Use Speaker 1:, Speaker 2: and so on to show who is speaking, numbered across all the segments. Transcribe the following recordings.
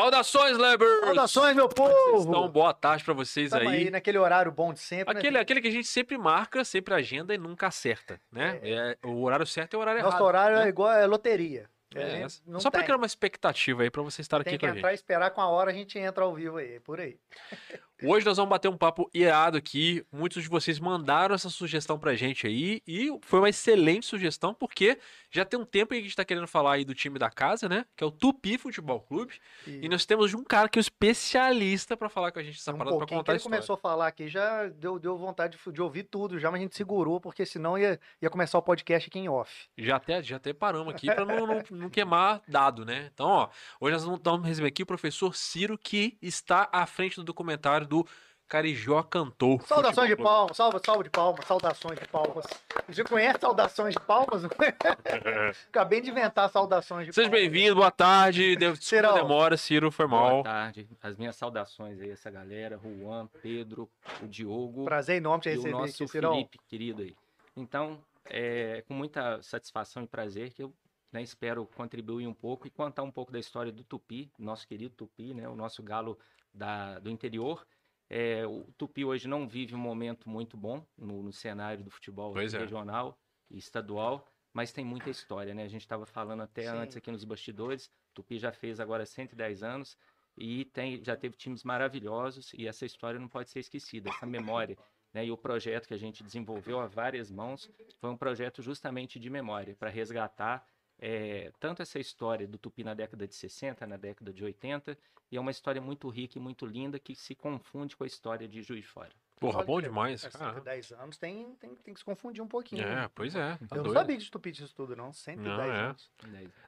Speaker 1: Saudações, Leber!
Speaker 2: Saudações, meu
Speaker 1: Então,
Speaker 2: povo!
Speaker 1: boa tarde pra vocês
Speaker 2: Tamo
Speaker 1: aí.
Speaker 2: aí naquele horário bom de sempre. né,
Speaker 1: Aquele, aquele que a gente sempre marca, sempre agenda e nunca acerta, né? É, o horário certo é o horário
Speaker 2: Nosso
Speaker 1: errado.
Speaker 2: horário
Speaker 1: né?
Speaker 2: é igual é loteria.
Speaker 1: É,
Speaker 2: A
Speaker 1: Só pra
Speaker 2: tem.
Speaker 1: criar uma expectativa aí pra você estar
Speaker 2: Tem
Speaker 1: aqui
Speaker 2: que
Speaker 1: com a
Speaker 2: entrar
Speaker 1: gente.
Speaker 2: e esperar com a hora, a gente entra ao vivo aí, por aí.
Speaker 1: Hoje nós vamos bater um papo irado aqui. Muitos de vocês mandaram essa sugestão pra gente aí e foi uma excelente sugestão porque já tem um tempo que a gente tá querendo falar aí do time da casa, né? Que é o Tupi Futebol Clube. E nós temos um cara que é um especialista pra falar com a gente essa
Speaker 2: um
Speaker 1: parada pra
Speaker 2: que
Speaker 1: contar a
Speaker 2: ele começou a falar aqui, já deu, deu vontade de, de ouvir tudo, já, mas a gente segurou, porque senão ia, ia começar o podcast aqui em off.
Speaker 1: Já até, já até paramos aqui para não, não, não queimar dado, né? Então, ó, hoje nós vamos receber aqui o professor Ciro, que está à frente do documentário do Carijó Cantor.
Speaker 2: Saudações de palmas, salva, salva de palmas, saudações de palmas. Você conhece saudações de palmas? Acabei de inventar saudações de
Speaker 1: Seja
Speaker 2: palmas.
Speaker 1: bem-vindo, boa tarde. Deu- Desculpa a
Speaker 2: Cirão.
Speaker 1: demora, Ciro, foi
Speaker 3: Boa
Speaker 1: mal.
Speaker 3: tarde. As minhas saudações aí, essa galera, Juan, Pedro, o Diogo
Speaker 2: Prazer enorme te
Speaker 3: e o
Speaker 2: receber
Speaker 3: nosso
Speaker 2: aqui.
Speaker 3: Felipe, querido aí. Então, é com muita satisfação e prazer que eu né, espero contribuir um pouco e contar um pouco da história do Tupi, nosso querido Tupi, né, o nosso galo da, do interior. É, o Tupi hoje não vive um momento muito bom no, no cenário do futebol
Speaker 1: Pois é.
Speaker 3: regional e estadual, mas tem muita história, né? A gente estava falando até
Speaker 2: Sim.
Speaker 3: antes aqui nos bastidores, Tupi já fez agora 110 anos e tem, já teve times maravilhosos e essa história não pode ser esquecida, essa memória. Né? E o projeto que a gente desenvolveu a várias mãos foi um projeto justamente de memória, para resgatar eh, tanto essa história do Tupi na década de 60, na década de 80, e é uma história muito rica e muito linda que se confunde com a história de Juiz de Fora.
Speaker 1: Porra, bom demais.
Speaker 2: é,
Speaker 1: cara.
Speaker 2: 110 anos tem, tem, tem que se confundir um pouquinho.
Speaker 1: É,
Speaker 2: né?
Speaker 1: pois é. Tá
Speaker 2: Eu não
Speaker 1: doido.
Speaker 2: sabia de estupidez isso tudo, não. 110
Speaker 1: Não, é.
Speaker 2: anos.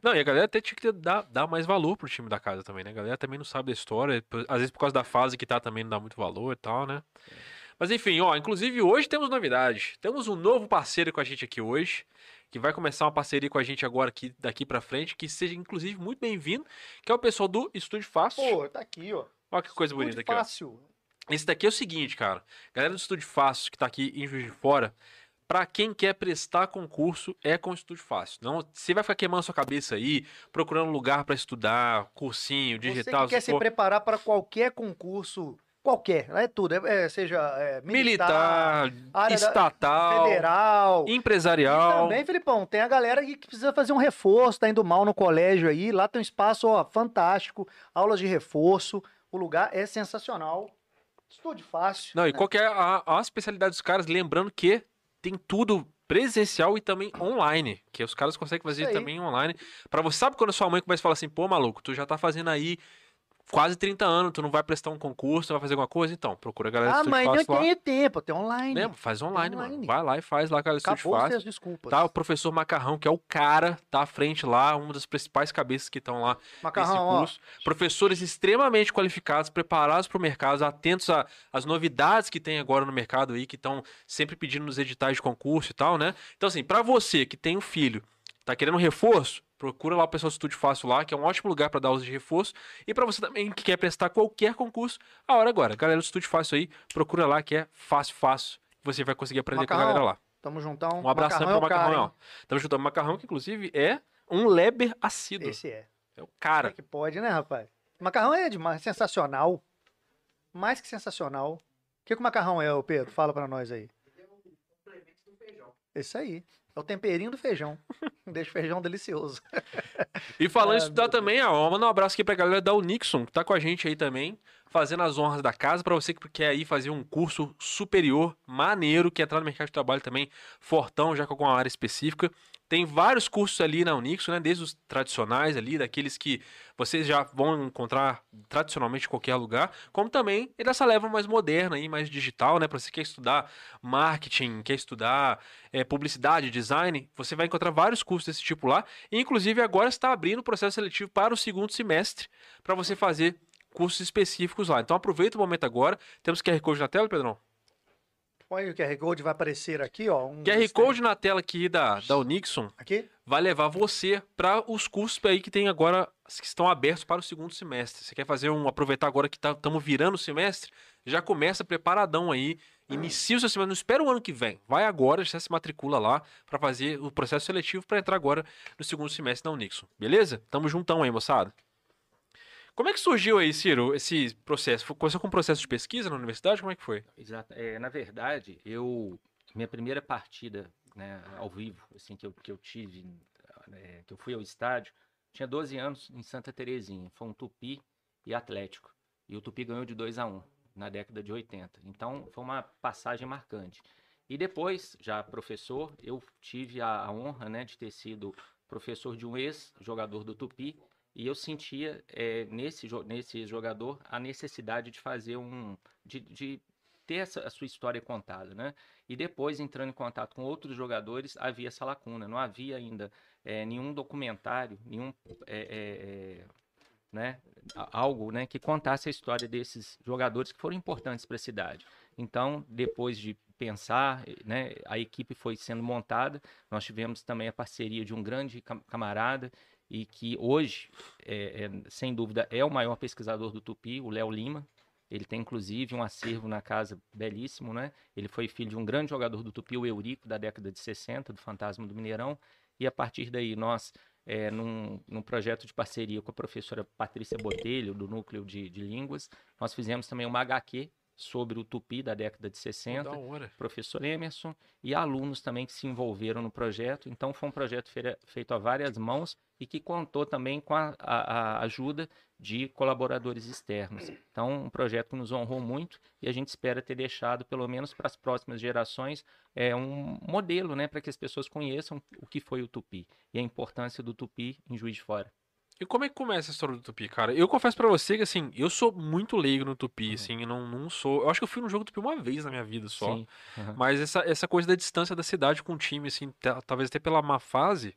Speaker 1: Não, e a galera até tinha que dar, dar mais valor pro time da casa também, né? A galera também não sabe da história. Às vezes por causa da fase que tá também não dá muito valor e tal, né? Mas enfim, ó, inclusive hoje temos novidades. Temos um novo parceiro com a gente aqui hoje, que vai começar uma parceria com a gente agora aqui, daqui pra frente, que seja inclusive muito bem-vindo, que é o pessoal do Estúdio Fácil.
Speaker 2: Pô, tá aqui, ó.
Speaker 1: Olha que coisa
Speaker 2: Tudo
Speaker 1: bonita aqui, ó.
Speaker 2: fácil.
Speaker 1: Esse daqui é o seguinte, cara. Galera do Estúdio Fácil, que tá aqui em Juiz de Fora, pra quem quer prestar concurso, é com o Estúdio Fácil. Não, você vai ficar queimando sua cabeça aí, procurando lugar pra estudar, cursinho, digital,
Speaker 2: Você que quer
Speaker 1: se
Speaker 2: se
Speaker 1: for
Speaker 2: preparar para qualquer concurso, qualquer, é tudo, é, seja é, militar,
Speaker 1: militar,
Speaker 2: área da-
Speaker 1: estatal,
Speaker 2: federal. E
Speaker 1: empresarial.
Speaker 2: também, Filipão, tem a galera que precisa fazer um reforço, tá indo mal no colégio aí. Lá tem um espaço ó, fantástico, aulas de reforço. O lugar é sensacional. Estúdio fácil.
Speaker 1: Não, e qual é a, a especialidade dos caras? Lembrando que tem tudo presencial e também online, que os caras conseguem fazer também online. Pra você sabe quando a sua mãe começa a falar assim, pô, maluco, tu já tá fazendo aí quase 30 anos, tu não vai prestar um concurso, vai fazer alguma coisa, então, procura a galera do
Speaker 2: Ah,
Speaker 1: Estúdio
Speaker 2: mas não tem tempo, tem online.
Speaker 1: Lembra? Faz online, mano.
Speaker 2: online.
Speaker 1: Vai lá e faz lá, cara, Estúdio
Speaker 2: Acabou
Speaker 1: Fácil.
Speaker 2: as desculpas.
Speaker 1: Tá, o professor Macarrão, que é o cara, tá à frente lá, uma das principais cabeças que estão lá nesse
Speaker 2: Macarrão, ó.
Speaker 1: curso. Professores extremamente qualificados, preparados para o mercado, atentos às novidades que tem agora no mercado aí, que estão sempre pedindo nos editais de concurso e tal, né? Então, assim, para você que tem um filho, tá querendo um reforço, procura lá o pessoal do Estúdio Fácil lá, que é um ótimo lugar para dar aulas de reforço. E para você também que quer prestar qualquer concurso, a hora é agora. Galera do Estúdio Fácil aí, procura lá que é fácil, fácil. Você vai conseguir aprender com a
Speaker 2: Macarrão,
Speaker 1: galera lá.
Speaker 2: Tamo juntão.
Speaker 1: Um abração
Speaker 2: Macarrão
Speaker 1: pro
Speaker 2: é o cara,
Speaker 1: Macarrão,
Speaker 2: hein?
Speaker 1: ó. Tamo junto. O Macarrão, que inclusive é um Leber assíduo.
Speaker 2: Esse é.
Speaker 1: É o cara.
Speaker 2: é que pode, né, rapaz? Macarrão é demais, sensacional. Mais que sensacional. O que, que o macarrão é, Pedro? Fala pra nós aí. Isso aí. É o temperinho do feijão. Deixa o feijão delicioso.
Speaker 1: E falando
Speaker 2: Ah,
Speaker 1: em estudar também, ó, manda um abraço aqui pra galera da Unixon, que tá com a gente aí também, fazendo as honras da casa, pra você que quer aí fazer um curso superior, maneiro, quer entrar no mercado de trabalho também, fortão, já com alguma área específica. Tem vários cursos ali na Unixon, né? Desde os tradicionais ali, daqueles que vocês já vão encontrar tradicionalmente em qualquer lugar, como também é dessa leva mais moderna aí, mais digital, né? Para você que quer estudar marketing, quer estudar eh, publicidade, design, você vai encontrar vários cursos desse tipo lá. E, inclusive, agora está abrindo o processo seletivo para o segundo semestre, para você fazer cursos específicos lá. Então aproveita o momento agora. Temos QR Code na tela, Pedrão?
Speaker 2: Olha o QR Code vai aparecer aqui, ó. Um
Speaker 1: QR
Speaker 2: dos-
Speaker 1: Code na tela aqui da, da Unixon
Speaker 2: Aqui?
Speaker 1: vai levar você para os cursos aí que tem agora, que estão abertos para o segundo semestre. Você quer fazer um, aproveitar agora que estamos virando o semestre, já começa preparadão aí, inicia o seu semestre, não espera o ano que vem, vai agora, já se matricula lá para fazer o processo seletivo para entrar agora no segundo semestre da Unixon, beleza? Tamo juntão aí, moçada. Como é que surgiu aí, Ciro, esse processo? Começou com um processo de pesquisa na universidade? Como é que foi?
Speaker 3: Exato. É, na verdade, eu minha primeira partida né, ao vivo, assim que eu, que eu tive, né, que eu fui ao estádio, tinha 12 anos em Santa Terezinha. Foi um Tupi e Atlético. E o Tupi ganhou de 2 a 1 na década de 80. Então, foi uma passagem marcante. E depois, já professor, eu tive a, a honra né, de ter sido professor de um ex-jogador do Tupi. E eu sentia eh, nesse, nesse jogador a necessidade de fazer um. de, de ter essa, a sua história contada, né? E depois, entrando em contato com outros jogadores, havia essa lacuna. Não havia ainda eh, nenhum documentário, nenhum. eh, né, algo né, que contasse a história desses jogadores que foram importantes para a cidade. Então, depois de pensar, né, a equipe foi sendo montada. Nós tivemos também a parceria de um grande cam- camarada e que hoje, é, é, sem dúvida, é o maior pesquisador do Tupi, o Léo Lima. Ele tem inclusive um acervo na casa belíssimo, né? Ele foi filho de um grande jogador do Tupi, o Eurico, da década de 60, do Fantasma do Mineirão. E a partir daí, nós, é, num, num projeto de parceria com a professora Patrícia Botelho, do Núcleo de, de Línguas, nós fizemos também uma HQ sobre o Tupi da década de 60
Speaker 1: Da hora.
Speaker 3: professor Emerson e alunos também que se envolveram no projeto. Então, foi um projeto feito a várias mãos e que contou também com a, a- a ajuda de colaboradores externos. Então, um projeto que nos honrou muito e a gente espera ter deixado, pelo menos para as próximas gerações, é, um modelo né, para que as pessoas conheçam o que foi o Tupi e a importância do Tupi em Juiz de Fora.
Speaker 1: E como é que começa a história do Tupi, cara? Eu confesso pra você que, assim, eu sou muito leigo no Tupi,
Speaker 3: Uhum.
Speaker 1: assim, eu não, não sou... Eu acho que eu fui num jogo do Tupi uma vez na minha vida só.
Speaker 3: Sim. aham.
Speaker 1: Mas essa, essa coisa da distância da cidade com o time, assim, ta- talvez até pela má fase,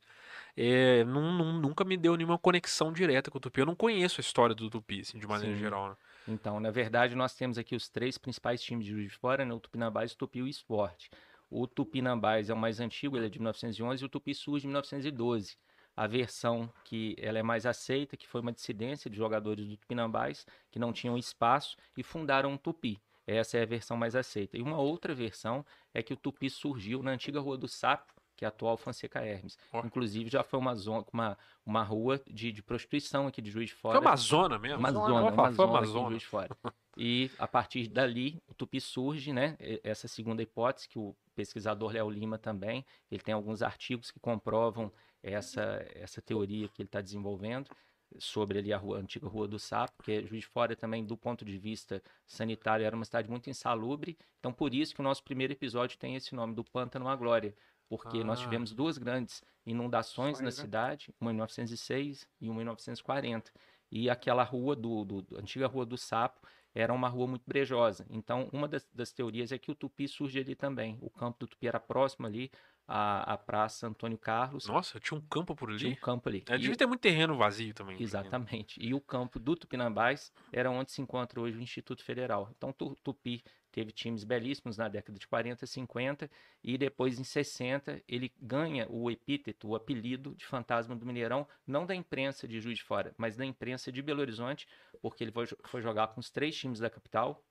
Speaker 1: é, não- não- nunca me deu nenhuma conexão direta com o Tupi. Eu não conheço a história do Tupi, assim, de maneira
Speaker 3: Sim.
Speaker 1: geral, né?
Speaker 3: Então, na verdade, nós temos aqui os três principais times de Juiz de Fora, né? o Tupinambás, o Tupi e o Esporte. O Tupinambás é o mais antigo, ele é de 1911, e o Tupi surge de 1912. A versão que ela é mais aceita, que foi uma dissidência de jogadores do Tupinambás, que não tinham espaço e fundaram o Tupi. Essa é a versão mais aceita. E uma outra versão é que o Tupi surgiu na antiga Rua do Sapo, que é a atual Fonseca Hermes.
Speaker 1: Ó.
Speaker 3: Inclusive, já foi uma, zona, uma, uma rua de, de prostituição aqui de Juiz de
Speaker 1: Foi
Speaker 3: Fora.
Speaker 1: uma zona mesmo?
Speaker 3: Uma zona,
Speaker 1: falar,
Speaker 3: uma
Speaker 1: foi
Speaker 3: zona em
Speaker 1: Amazônia.
Speaker 3: Juiz de Fora. E a partir dali, o Tupi surge, né? Essa segunda hipótese, que o pesquisador Léo Lima também, ele tem alguns artigos que comprovam essa, essa teoria que ele está desenvolvendo sobre ali a, rua, a antiga Rua do Sapo, porque Juiz de Fora também, do ponto de vista sanitário, era uma cidade muito insalubre. Então, por isso que o nosso primeiro episódio tem esse nome, do Pântano à Glória. Porque nós
Speaker 1: Ah.
Speaker 3: tivemos duas grandes inundações na
Speaker 2: né?
Speaker 3: cidade, uma em 1906 e uma em 1940. E aquela rua do, do, do- antiga Rua do Sapo era uma rua muito brejosa. Então, uma das, das teorias é que o Tupi surge ali também. O campo do Tupi era próximo ali à, à Praça Antônio Carlos.
Speaker 1: Nossa, tinha um campo por
Speaker 3: Tinha um
Speaker 1: ali?
Speaker 3: campo ali.
Speaker 1: É, devia ter muito terreno vazio também.
Speaker 3: Exatamente. E o campo do Tupinambás era onde se encontra hoje o Instituto Federal. Então, Tu- Tupi teve times belíssimos na década de 40, 50 e depois em 60 ele ganha o epíteto, o apelido de Fantasma do Mineirão, não da imprensa de Juiz de Fora, mas da imprensa de Belo Horizonte, porque ele foi, foi jogar com os três times da capital,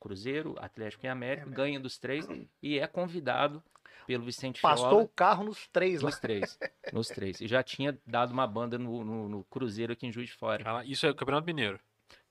Speaker 3: Cruzeiro, Atlético e América,
Speaker 2: América.
Speaker 3: ganha dos três e é convidado pelo Vicente
Speaker 2: Pastou
Speaker 3: Fiola
Speaker 2: o carro nos três lá.
Speaker 3: nos três, nos três. E já tinha dado uma banda no, no- no Cruzeiro aqui em Juiz de Fora.
Speaker 1: Ah, Isso é o Campeonato Mineiro.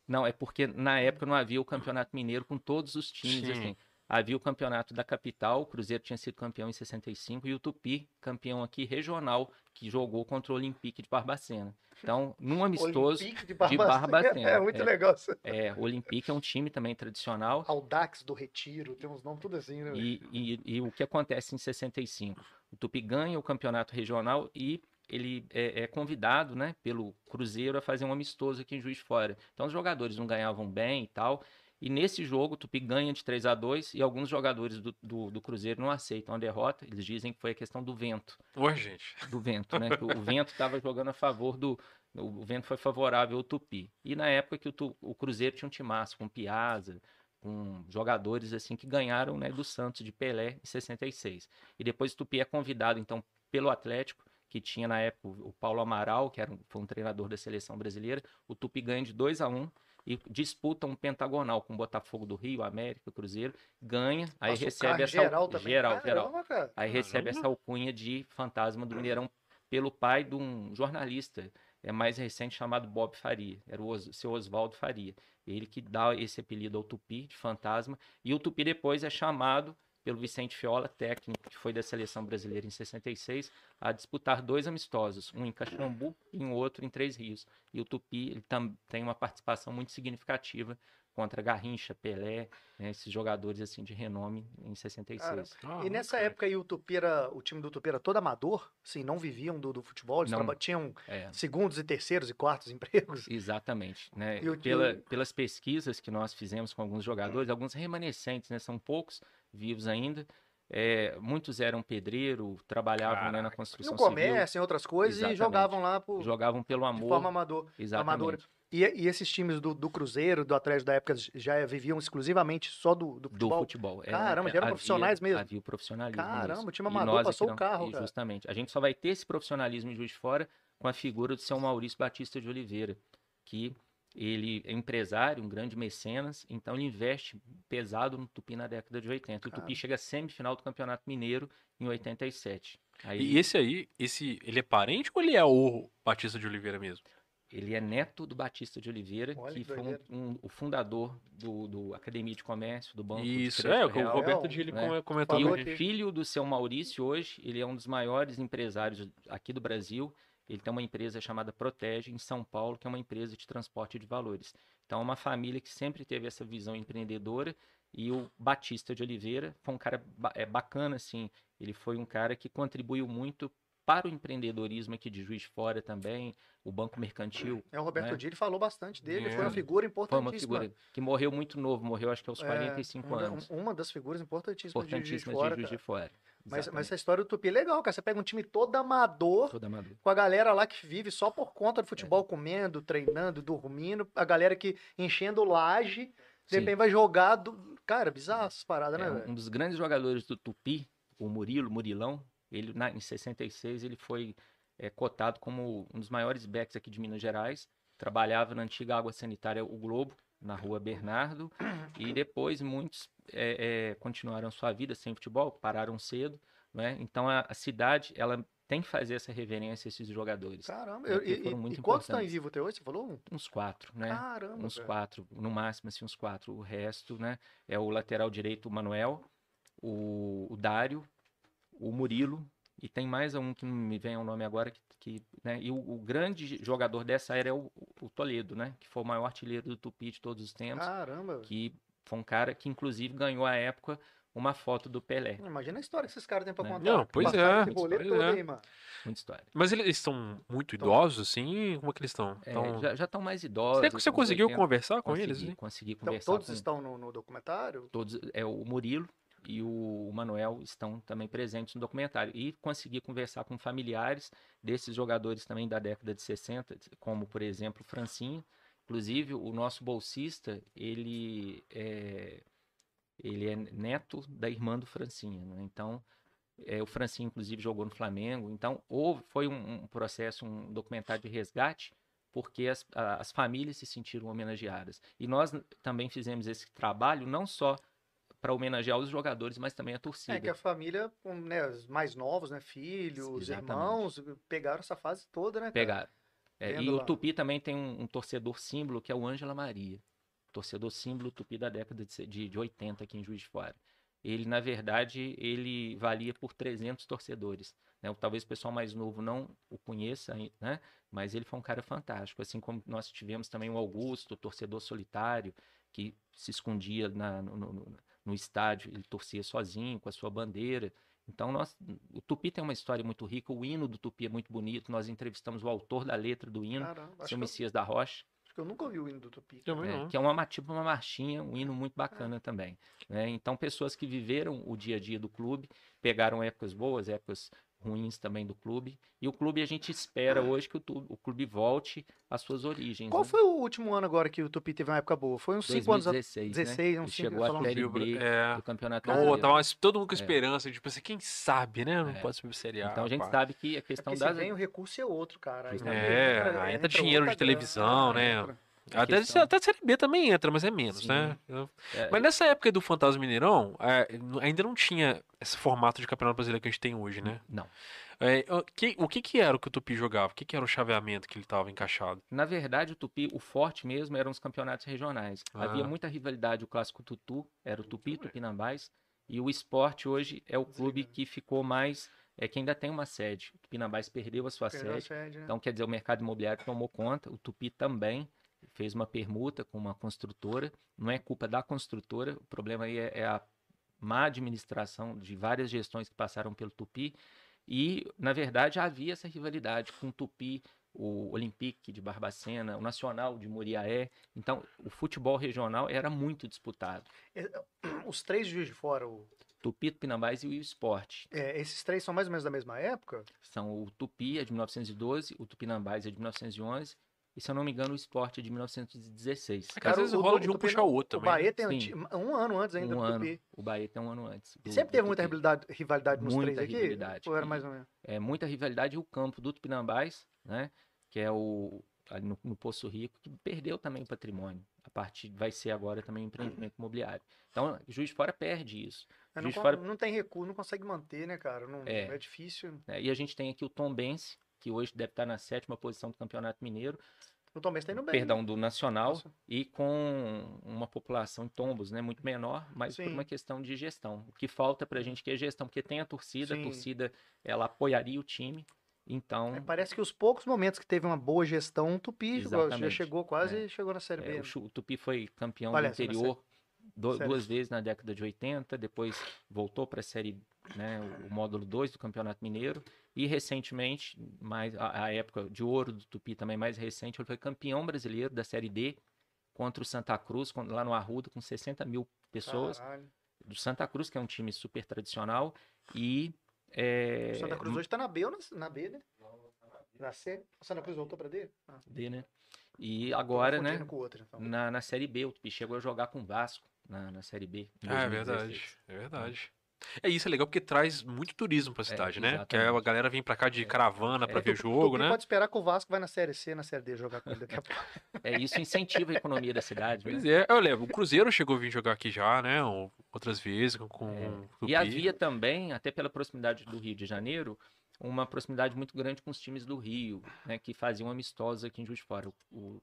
Speaker 3: Não, é porque na época não havia o Campeonato Mineiro com todos os times
Speaker 1: Sim.
Speaker 3: assim. Havia o campeonato da capital, o Cruzeiro tinha sido campeão em 65 e o Tupi, campeão aqui regional, que jogou contra o Olympique de Barbacena. Então, num amistoso,
Speaker 2: Olympique de
Speaker 3: de Barbacena,
Speaker 2: É muito
Speaker 3: é.
Speaker 2: legal. isso.
Speaker 3: é, o Olympique é um time também tradicional.
Speaker 2: Audax do Retiro, tem uns nomes tudo assim, né?
Speaker 3: E, e- e o que acontece em 65? O Tupi ganha o campeonato regional e ele é, é convidado né, pelo Cruzeiro a fazer um amistoso aqui em Juiz de Fora. Então os jogadores não ganhavam bem e tal. E nesse jogo o Tupi ganha de 3 a 2 e alguns jogadores do, do, do Cruzeiro não aceitam a derrota. Eles dizem que foi a questão do vento.
Speaker 1: Oi, gente.
Speaker 3: Do vento, né? que o vento estava jogando a favor do. O vento foi favorável ao Tupi. E na época que o, o Cruzeiro tinha um timaço com Piazza, com jogadores assim que ganharam né, do Santos de Pelé em 66. E depois o Tupi é convidado então pelo Atlético, que tinha na época o Paulo Amaral, que era um, foi um treinador da seleção brasileira. O Tupi ganha de 2 a 1 e disputa um pentagonal com o Botafogo do Rio, América, Cruzeiro, ganha, aí
Speaker 2: Nossa,
Speaker 3: recebe essa
Speaker 2: geral também.
Speaker 3: geral, geral.
Speaker 2: Caramba, cara.
Speaker 3: Aí recebe
Speaker 1: Caramba.
Speaker 3: essa alcunha de fantasma do Mineirão pelo pai de um jornalista é mais recente chamado Bob Faria, era o Os- seu Oswaldo Faria. Ele que dá esse apelido ao Tupi, de fantasma, e o Tupi depois é chamado pelo Vicente Fiola, técnico que foi da seleção brasileira em 66, a disputar dois amistosos, um em Caxambu e um outro em Três Rios. E o Tupi ele tem uma participação muito significativa contra Garrincha, Pelé, né, esses jogadores assim de renome em 66.
Speaker 2: Cara,
Speaker 1: Ah,
Speaker 2: E nessa época aí o Tupi era, o time do Tupi era todo amador, assim, não viviam do, do futebol, eles
Speaker 3: Não.
Speaker 2: tinham
Speaker 3: É.
Speaker 2: segundos e terceiros e quartos empregos.
Speaker 3: Exatamente, né?
Speaker 2: E o-
Speaker 3: Pela-
Speaker 2: e
Speaker 3: pelas pesquisas que nós fizemos com alguns jogadores, alguns remanescentes, né? São poucos vivos ainda. é, muitos eram pedreiro, trabalhavam né, na construção
Speaker 2: No
Speaker 3: civil,
Speaker 2: comércio, em outras coisas,
Speaker 3: Exatamente.
Speaker 2: e jogavam lá por,
Speaker 3: jogavam pelo
Speaker 2: de
Speaker 3: amor.
Speaker 2: forma amador,
Speaker 3: exatamente.
Speaker 2: amadora. E, e esses times do, do Cruzeiro, do Atlético da época, já viviam exclusivamente só do, do
Speaker 3: Do
Speaker 2: futebol?
Speaker 3: futebol. É,
Speaker 2: Caramba,
Speaker 3: é,
Speaker 2: já eram
Speaker 3: havia-
Speaker 2: profissionais mesmo?
Speaker 3: Havia o profissionalismo.
Speaker 2: Caramba,
Speaker 3: nisso.
Speaker 2: o time amador passou
Speaker 3: aqui
Speaker 2: o carro, cara.
Speaker 3: Justamente. A gente só vai ter esse profissionalismo em Juiz de Fora com a figura do seu Maurício Batista de Oliveira, que ele é empresário, um grande mecenas, então ele investe pesado no Tupi na década de 80. O. Tupi chega à semifinal do Campeonato Mineiro em 87. Aí
Speaker 1: E esse aí, esse, ele é parente ou ele é o Batista de Oliveira mesmo?
Speaker 3: Ele é neto do Batista de Oliveira,
Speaker 2: Olha
Speaker 3: que foi um- um- o fundador do, do Academia de Comércio, do Banco de
Speaker 1: Isso,
Speaker 3: Crédito
Speaker 1: é, o
Speaker 3: Real.
Speaker 1: Roberto
Speaker 2: Real,
Speaker 1: Gili
Speaker 3: né?
Speaker 1: come- comentou
Speaker 3: E o filho do seu Maurício hoje, ele é um dos maiores empresários aqui do Brasil. Ele tem uma empresa chamada Protege em São Paulo, que é uma empresa de transporte de valores. Então é uma família que sempre teve essa visão empreendedora e o Batista de Oliveira foi um cara ba- é, bacana assim. Ele foi um cara que contribuiu muito para o empreendedorismo aqui de Juiz de Fora também, o Banco Mercantil.
Speaker 2: É, o Roberto
Speaker 3: né?
Speaker 2: Dili falou bastante dele,
Speaker 1: É.
Speaker 2: foi uma figura
Speaker 3: Foi
Speaker 2: importantíssima.
Speaker 3: uma figura que morreu muito novo, morreu acho que aos
Speaker 2: É,
Speaker 3: 45
Speaker 2: uma da-
Speaker 3: anos.
Speaker 2: Uma das figuras importantíssimas, de Juiz de
Speaker 3: Importantíssimas
Speaker 2: Fora.
Speaker 3: de Juiz de. Fora.
Speaker 2: Mas, mas essa história do Tupi é legal, cara. Você pega um time todo amador,
Speaker 3: Todo amador.
Speaker 2: com a galera lá que vive só por conta do
Speaker 3: É.
Speaker 2: futebol, comendo, treinando, dormindo, a galera que enchendo laje, de repente vai jogar. Do... Cara, bizarro essas paradas, né,
Speaker 3: É,
Speaker 2: velho?
Speaker 3: um dos grandes jogadores do Tupi, o Murilo, Murilão, ele na, em 66 ele foi é, cotado como um dos maiores backs aqui de Minas Gerais. Trabalhava na antiga água sanitária O Globo, na rua Bernardo, e depois muitos é, é, continuaram sua vida sem futebol, pararam cedo, né? Então a, a cidade ela tem que fazer essa reverência a esses jogadores.
Speaker 2: Caramba,
Speaker 3: É,
Speaker 2: eu- e,
Speaker 3: foram muito
Speaker 2: e quantos estão em vivo até hoje? Você falou?
Speaker 3: Uns quatro, né?
Speaker 2: Caramba,
Speaker 3: uns
Speaker 2: velho.
Speaker 3: quatro, no máximo assim uns quatro. O resto, né, é o lateral direito, o Manuel, o, o Dário, o Murilo e tem mais um que não me vem ao nome agora que, que né, e o, o grande jogador dessa era é o, o Toledo, né, que foi o maior artilheiro do Tupi de todos os tempos,
Speaker 2: Caramba,
Speaker 3: que foi um cara que inclusive ganhou à época uma foto do Pelé.
Speaker 2: Imagina a história que esses caras têm pra
Speaker 3: Né?
Speaker 2: contar.
Speaker 1: Não, pois é, pois
Speaker 2: todo
Speaker 1: é.
Speaker 2: aí, mano.
Speaker 3: Muita história.
Speaker 1: Mas eles estão muito
Speaker 2: Então-
Speaker 1: idosos, assim? Como é que eles estão?
Speaker 3: É,
Speaker 1: Então,
Speaker 3: já estão mais idosos.
Speaker 1: Você, você conseguiu
Speaker 3: 80.
Speaker 1: conversar com
Speaker 3: consegui,
Speaker 1: eles? assim?
Speaker 3: Consegui
Speaker 2: Então,
Speaker 3: conversar
Speaker 2: todos
Speaker 3: com
Speaker 2: estão no, no documentário?
Speaker 3: todos é o Murilo e o Manuel estão também presentes no documentário e consegui conversar com familiares desses jogadores também da década de 60, como por exemplo Francinho, inclusive o nosso bolsista ele é ele é neto da irmã do Francinho, né? então é, o Francinho inclusive jogou no Flamengo, então houve foi um, um processo um documentário de resgate porque as, as famílias se sentiram homenageadas. E nós também fizemos esse trabalho não só para homenagear os jogadores, mas também a torcida.
Speaker 2: É que a família, né, os mais novos, né, filhos,
Speaker 3: Exatamente.
Speaker 2: irmãos, pegaram essa fase toda, né, cara?
Speaker 3: Pegaram. É, e o
Speaker 2: lá.
Speaker 3: Tupi também tem um, um torcedor símbolo que é o Ângela Maria. Torcedor símbolo Tupi da década de, de, de 80 aqui em Juiz de Fora. Ele, na verdade, ele valia por 300 torcedores. né? Talvez o pessoal mais novo não o conheça, né? mas ele foi um cara fantástico. Assim como nós tivemos também o Augusto, o torcedor solitário, que se escondia na- no, no- no- estádio, ele torcia sozinho, com a sua bandeira. Então, nós, o Tupi tem uma história muito rica, o hino do Tupi é muito bonito. Nós entrevistamos o autor da letra do hino,
Speaker 2: Caramba,
Speaker 3: seu
Speaker 2: que, eu,
Speaker 3: Messias da Rocha,
Speaker 2: acho que eu nunca ouvi o hino do Tupi.
Speaker 1: Também não.
Speaker 3: que é uma, ma- tipo uma marchinha, um hino muito bacana também. né? Então, pessoas que viveram o dia a dia do clube, pegaram épocas boas, épocas ruins também do clube. E o clube, a gente espera hoje que o, o clube volte às suas origens.
Speaker 2: Qual
Speaker 3: né?
Speaker 2: foi o último ano agora que o Tupi teve uma época boa? Foi uns 5 anos atrás.
Speaker 3: 2016,
Speaker 2: 16,
Speaker 3: né?
Speaker 2: uns
Speaker 3: Ele
Speaker 2: cinco,
Speaker 3: chegou
Speaker 2: falando
Speaker 3: Série B
Speaker 1: é.
Speaker 3: do Campeonato Brasileiro.
Speaker 1: tava mas todo mundo com
Speaker 3: É.
Speaker 1: esperança. Tipo assim, quem sabe, né? Não
Speaker 3: É.
Speaker 1: pode ser Série A.
Speaker 3: Então a gente
Speaker 1: pá.
Speaker 3: sabe que a
Speaker 2: É
Speaker 3: questão das...
Speaker 2: se vem o recurso é outro, cara. Aí
Speaker 3: É,
Speaker 2: também
Speaker 1: aí entra dinheiro de televisão,
Speaker 2: grana,
Speaker 1: né?
Speaker 2: entra.
Speaker 3: A
Speaker 1: Até,
Speaker 3: questão-
Speaker 1: até a Série B também entra, mas é menos,
Speaker 3: Sim.
Speaker 1: né?
Speaker 3: é,
Speaker 1: Mas nessa época do Fantasma Mineirão, é, ainda não tinha esse formato de Campeonato Brasileiro que a gente tem hoje, né?
Speaker 3: Não.
Speaker 1: É, o que, o que que era o que o Tupi jogava? O que que era o chaveamento que ele tava encaixado?
Speaker 3: Na verdade, o Tupi, o forte mesmo eram os campeonatos regionais. Havia
Speaker 1: Ah.
Speaker 3: muita rivalidade, o clássico Tutu era o Tupi, Tupinambás, e o esporte hoje é o clube que ficou mais, é que ainda tem uma sede. O Tupinambás perdeu a sua
Speaker 2: Perdeu a
Speaker 3: sede,
Speaker 2: sede, né?
Speaker 3: então quer dizer, o mercado imobiliário tomou conta, o Tupi também fez uma permuta com uma construtora, não é culpa da construtora, o problema aí é, é a má administração de várias gestões que passaram pelo Tupi, e, na verdade, havia essa rivalidade com o Tupi, o Olympique de Barbacena, o Nacional de Muriaé. Então, o futebol regional era muito disputado.
Speaker 2: Os três de fora, o-
Speaker 3: Tupi, Tupinambás e o Esporte.
Speaker 2: é, esses três são mais ou menos da mesma época?
Speaker 3: São o Tupi, é de 1912, o Tupinambás é de 1911, e, se eu não me engano, o Esporte é de 1916.
Speaker 1: É que às vezes
Speaker 2: o-
Speaker 1: rola
Speaker 2: o
Speaker 1: de um
Speaker 2: Tupi
Speaker 1: puxar o outro
Speaker 2: O
Speaker 1: também.
Speaker 2: Bahia tem um,
Speaker 3: Sim.
Speaker 2: um ano antes ainda
Speaker 3: Um
Speaker 2: do
Speaker 3: ano.
Speaker 2: Tupi.
Speaker 3: O Bahia tem um ano antes.
Speaker 2: E
Speaker 3: do-
Speaker 2: sempre teve muita rivalidade, rivalidade nos
Speaker 3: Muita
Speaker 2: três aqui?
Speaker 3: rivalidade.
Speaker 2: Ou era mais ou menos?
Speaker 3: é, muita rivalidade e o campo do Tupinambás, né, que é o ali no, no Poço Rico, que perdeu também o patrimônio. A partir vai ser agora também um empreendimento imobiliário. Então, Juiz de Fora perde isso.
Speaker 2: Mas
Speaker 3: Juiz
Speaker 2: não,
Speaker 3: Fora,
Speaker 2: não tem recurso, não consegue manter, né, cara? Não,
Speaker 3: É.
Speaker 2: é. difícil.
Speaker 3: né, e a gente tem aqui o Tombense, que hoje deve estar na sétima posição do Campeonato Mineiro,
Speaker 2: O Tom Benz tá indo bem.
Speaker 3: perdão, do Nacional,
Speaker 2: Nossa.
Speaker 3: e com uma população em tombos, né, muito menor, mas por
Speaker 2: Sim.
Speaker 3: uma questão de gestão. O que falta pra gente que é gestão, porque tem a torcida,
Speaker 2: Sim.
Speaker 3: a torcida ela apoiaria o time, então
Speaker 2: É, parece que os poucos momentos que teve uma boa gestão, o Tupi jogou- já
Speaker 3: Exatamente.
Speaker 2: chegou quase chegou na Série
Speaker 3: É,
Speaker 2: B.
Speaker 3: o, Chu- o Tupi foi campeão
Speaker 2: Olha,
Speaker 3: do interior do- duas vezes na década de 80, depois voltou para a série, né, o, módulo 2 do Campeonato Mineiro e recentemente, mais a, a época de ouro do Tupi também mais recente, ele foi campeão brasileiro da série D contra o Santa Cruz, quando- lá no Arruda com 60 mil pessoas
Speaker 2: Caralho.
Speaker 3: do Santa Cruz, que é um time super tradicional e é,
Speaker 2: O Santa Cruz hoje tá na B ou na, na B, né? Na C. O Santa Cruz voltou pra D? Ah,
Speaker 3: D, né? E agora, né?
Speaker 2: outro, então.
Speaker 3: Na, na Série B, o Tupi chegou a jogar com o Vasco na, na Série B.
Speaker 1: Ah, é
Speaker 3: 2016.
Speaker 1: verdade. É verdade. É isso, é legal porque traz muito turismo pra cidade, né? Que a galera vem pra cá de caravana pra
Speaker 3: É,
Speaker 1: ver
Speaker 2: O
Speaker 1: jogo, né?
Speaker 2: pode esperar que o Vasco vai na Série C, na Série D jogar com ele daqui a pouco.
Speaker 3: É, isso incentiva a economia da cidade.
Speaker 1: Pois
Speaker 3: né?
Speaker 1: é, eu lembro, o Cruzeiro chegou a vir jogar aqui já, né? ou Outras vezes com, com
Speaker 3: É. E havia também, até pela proximidade do Rio de Janeiro, uma proximidade muito grande com os times do Rio, né, que faziam amistosos aqui em Juiz de Fora. O, o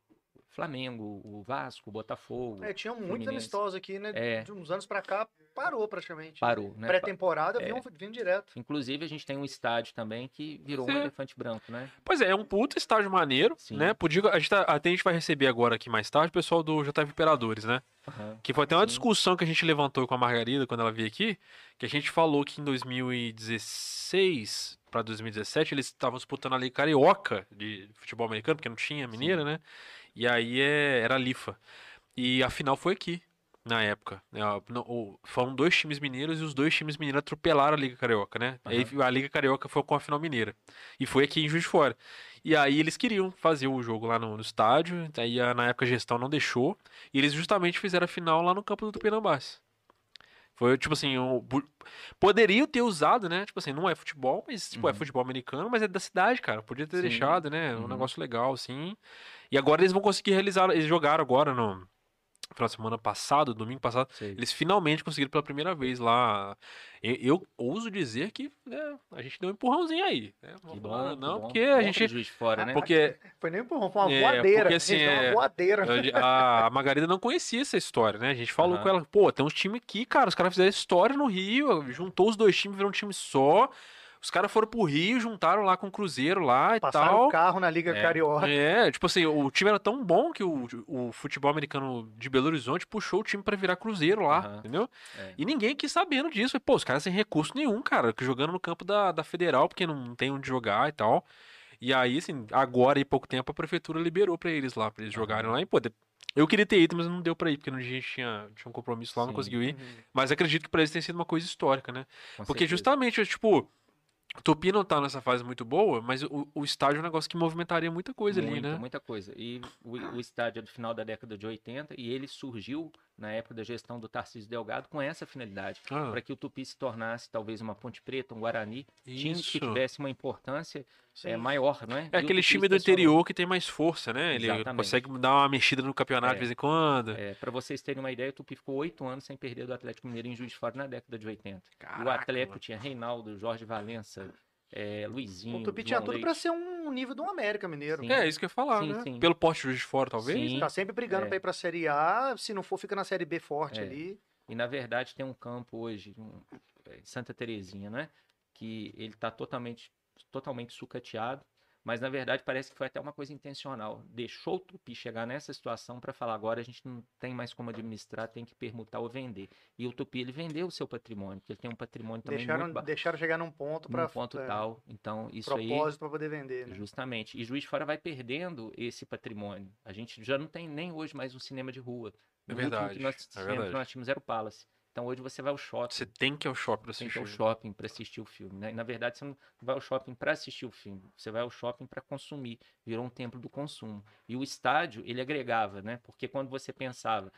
Speaker 3: Flamengo, o Vasco, o Botafogo.
Speaker 2: É, tinha muitos
Speaker 3: Fluminense.
Speaker 2: amistosos aqui, né?
Speaker 3: É.
Speaker 2: De uns anos pra cá, parou praticamente.
Speaker 3: Parou, né?
Speaker 2: Pré-temporada,
Speaker 3: É.
Speaker 2: vinham vindo direto.
Speaker 3: Inclusive, a gente tem um estádio também que virou
Speaker 1: Pois
Speaker 3: um elefante branco, né?
Speaker 1: Pois é, é um puta estágio maneiro,
Speaker 3: Sim.
Speaker 1: né? Podia, a gente tá- até a gente vai receber agora aqui mais tarde o pessoal do JF Imperadores, né?
Speaker 3: Aham.
Speaker 1: Que foi até uma
Speaker 3: Sim.
Speaker 1: discussão que a gente levantou com a Margarida quando ela veio aqui, que a gente falou que em 2016 para 2017 eles estavam disputando a Liga Carioca de futebol americano, porque não tinha mineira, né? E aí é, era a Lifa. E a final foi aqui, na época. né? Foram dois times mineiros e os dois times mineiros atropelaram a Liga Carioca, né? Aí a Liga Carioca foi com a final mineira. E foi aqui em Juiz de Fora. E aí eles queriam fazer o jogo lá no, no estádio, aí a- na época a gestão não deixou, e eles justamente fizeram a final lá no campo do Tupinambás. Foi, tipo assim, bu- poderiam ter usado, né? Tipo assim, não é futebol, mas, tipo, é
Speaker 3: Uhum.
Speaker 1: futebol americano, mas é da cidade, cara. Podia ter
Speaker 3: Sim.
Speaker 1: deixado, né? Um
Speaker 3: Uhum.
Speaker 1: negócio legal, assim. E agora eles vão conseguir realizar, eles jogaram agora no final de semana passado, domingo passado,
Speaker 3: Sei.
Speaker 1: eles finalmente conseguiram pela primeira vez lá. Eu, eu ouso dizer que né, a gente deu um empurrãozinho aí. né?
Speaker 3: Que bom,
Speaker 1: não,
Speaker 3: que
Speaker 1: porque
Speaker 3: Bom
Speaker 1: a gente.
Speaker 3: Juiz Fora, né?
Speaker 1: Porque
Speaker 2: Foi nem empurrão, foi uma
Speaker 1: É,
Speaker 2: voadeira.
Speaker 1: porque, assim,
Speaker 2: Gente, foi
Speaker 1: é-
Speaker 2: uma voadeira.
Speaker 1: eu- a Margarida não conhecia essa história, né? A gente falou
Speaker 3: Aham.
Speaker 1: com ela, pô, tem uns times aqui, cara, os caras fizeram história no Rio, juntou os dois times, virou um time só. Os caras foram pro Rio, juntaram lá com o Cruzeiro lá e
Speaker 2: Passaram
Speaker 1: tal.
Speaker 2: o carro na Liga
Speaker 3: É.
Speaker 2: Carioca.
Speaker 1: É, tipo assim, o time era tão bom que o, o futebol americano de Belo Horizonte puxou o time pra virar Cruzeiro lá,
Speaker 3: Aham.
Speaker 1: entendeu?
Speaker 3: É.
Speaker 1: E ninguém quis sabendo disso. Pô, os caras sem recurso nenhum, cara, que jogando no campo da, da Federal, porque não tem onde jogar e tal. E aí, assim, agora e pouco tempo a prefeitura liberou pra eles lá, pra eles jogarem lá. E, pô, de- eu queria ter ido, mas não deu pra ir, porque no dia a gente tinha, tinha um compromisso lá, não
Speaker 3: Sim.
Speaker 1: conseguiu ir.
Speaker 2: Uhum.
Speaker 1: Mas acredito que pra eles tenha sido uma coisa histórica, né?
Speaker 3: Com
Speaker 1: Porque
Speaker 3: certeza.
Speaker 1: justamente, tipo, Tupi não tá nessa fase muito boa, mas o, o estádio é um negócio que movimentaria muita coisa ali,
Speaker 3: Muita,
Speaker 1: né?
Speaker 3: Muita coisa. E o, o estádio é do final da década de 80 e ele surgiu na época da gestão do Tarcísio Delgado com essa finalidade.
Speaker 1: Ah,
Speaker 3: Para que o Tupi se tornasse talvez uma Ponte Preta, um Guarani, times que
Speaker 1: isso.
Speaker 3: tivessem uma importância é, maior, não é?
Speaker 1: É
Speaker 3: E
Speaker 1: aquele time do interior que tem mais força, né? Ele
Speaker 3: Exatamente.
Speaker 1: consegue dar uma mexida no campeonato
Speaker 3: É.
Speaker 1: de vez em quando.
Speaker 3: É, para vocês terem uma ideia, o Tupi ficou oito anos sem perder do Atlético Mineiro em Juiz de Fora na década de 80. e o
Speaker 1: Caraca,
Speaker 3: Atlético
Speaker 1: mano.
Speaker 3: tinha Reinaldo, Jorge Valença, é, Luizinho.
Speaker 2: O Tupi tinha tudo
Speaker 3: Leite.
Speaker 2: pra ser um nível do América Mineiro.
Speaker 3: Sim.
Speaker 1: É, isso que eu ia falar,
Speaker 3: Sim,
Speaker 1: né?
Speaker 3: sim.
Speaker 1: Pelo poste de de fora, talvez.
Speaker 3: Sim.
Speaker 2: Tá sempre brigando
Speaker 3: É.
Speaker 2: pra ir pra Série A. Se não for, fica na Série B forte
Speaker 3: É.
Speaker 2: ali.
Speaker 3: E na verdade tem um campo hoje, um, é, em Santa Terezinha, né? Que ele está totalmente, totalmente sucateado, mas na verdade parece que foi até uma coisa intencional. Deixou o Tupi chegar nessa situação para falar agora a gente não tem mais como administrar, tem que permutar ou vender. E o Tupi ele vendeu o seu patrimônio, porque ele tem um patrimônio também
Speaker 2: Deixaram,
Speaker 3: muito ba-
Speaker 2: deixaram chegar num ponto
Speaker 3: num ponto
Speaker 2: é,
Speaker 3: tal. Então isso aí
Speaker 2: propósito pra poder vender, né?
Speaker 3: Justamente. E Juiz de Fora vai perdendo esse patrimônio. A gente já não tem nem hoje mais um cinema de rua.
Speaker 1: É
Speaker 3: O último
Speaker 1: verdade,
Speaker 3: que nós,
Speaker 1: é verdade.
Speaker 3: que nós tínhamos era o Palace. Então hoje você vai ao shopping.
Speaker 1: Você tem que ir ao shopping
Speaker 3: Tem
Speaker 1: assistir.
Speaker 3: que ir ao shopping para assistir o filme. Né? E, na verdade, você não vai ao shopping para assistir o filme. Você vai ao shopping para consumir. Virou um templo do consumo. E o estádio, ele agregava, né? Porque quando você pensava,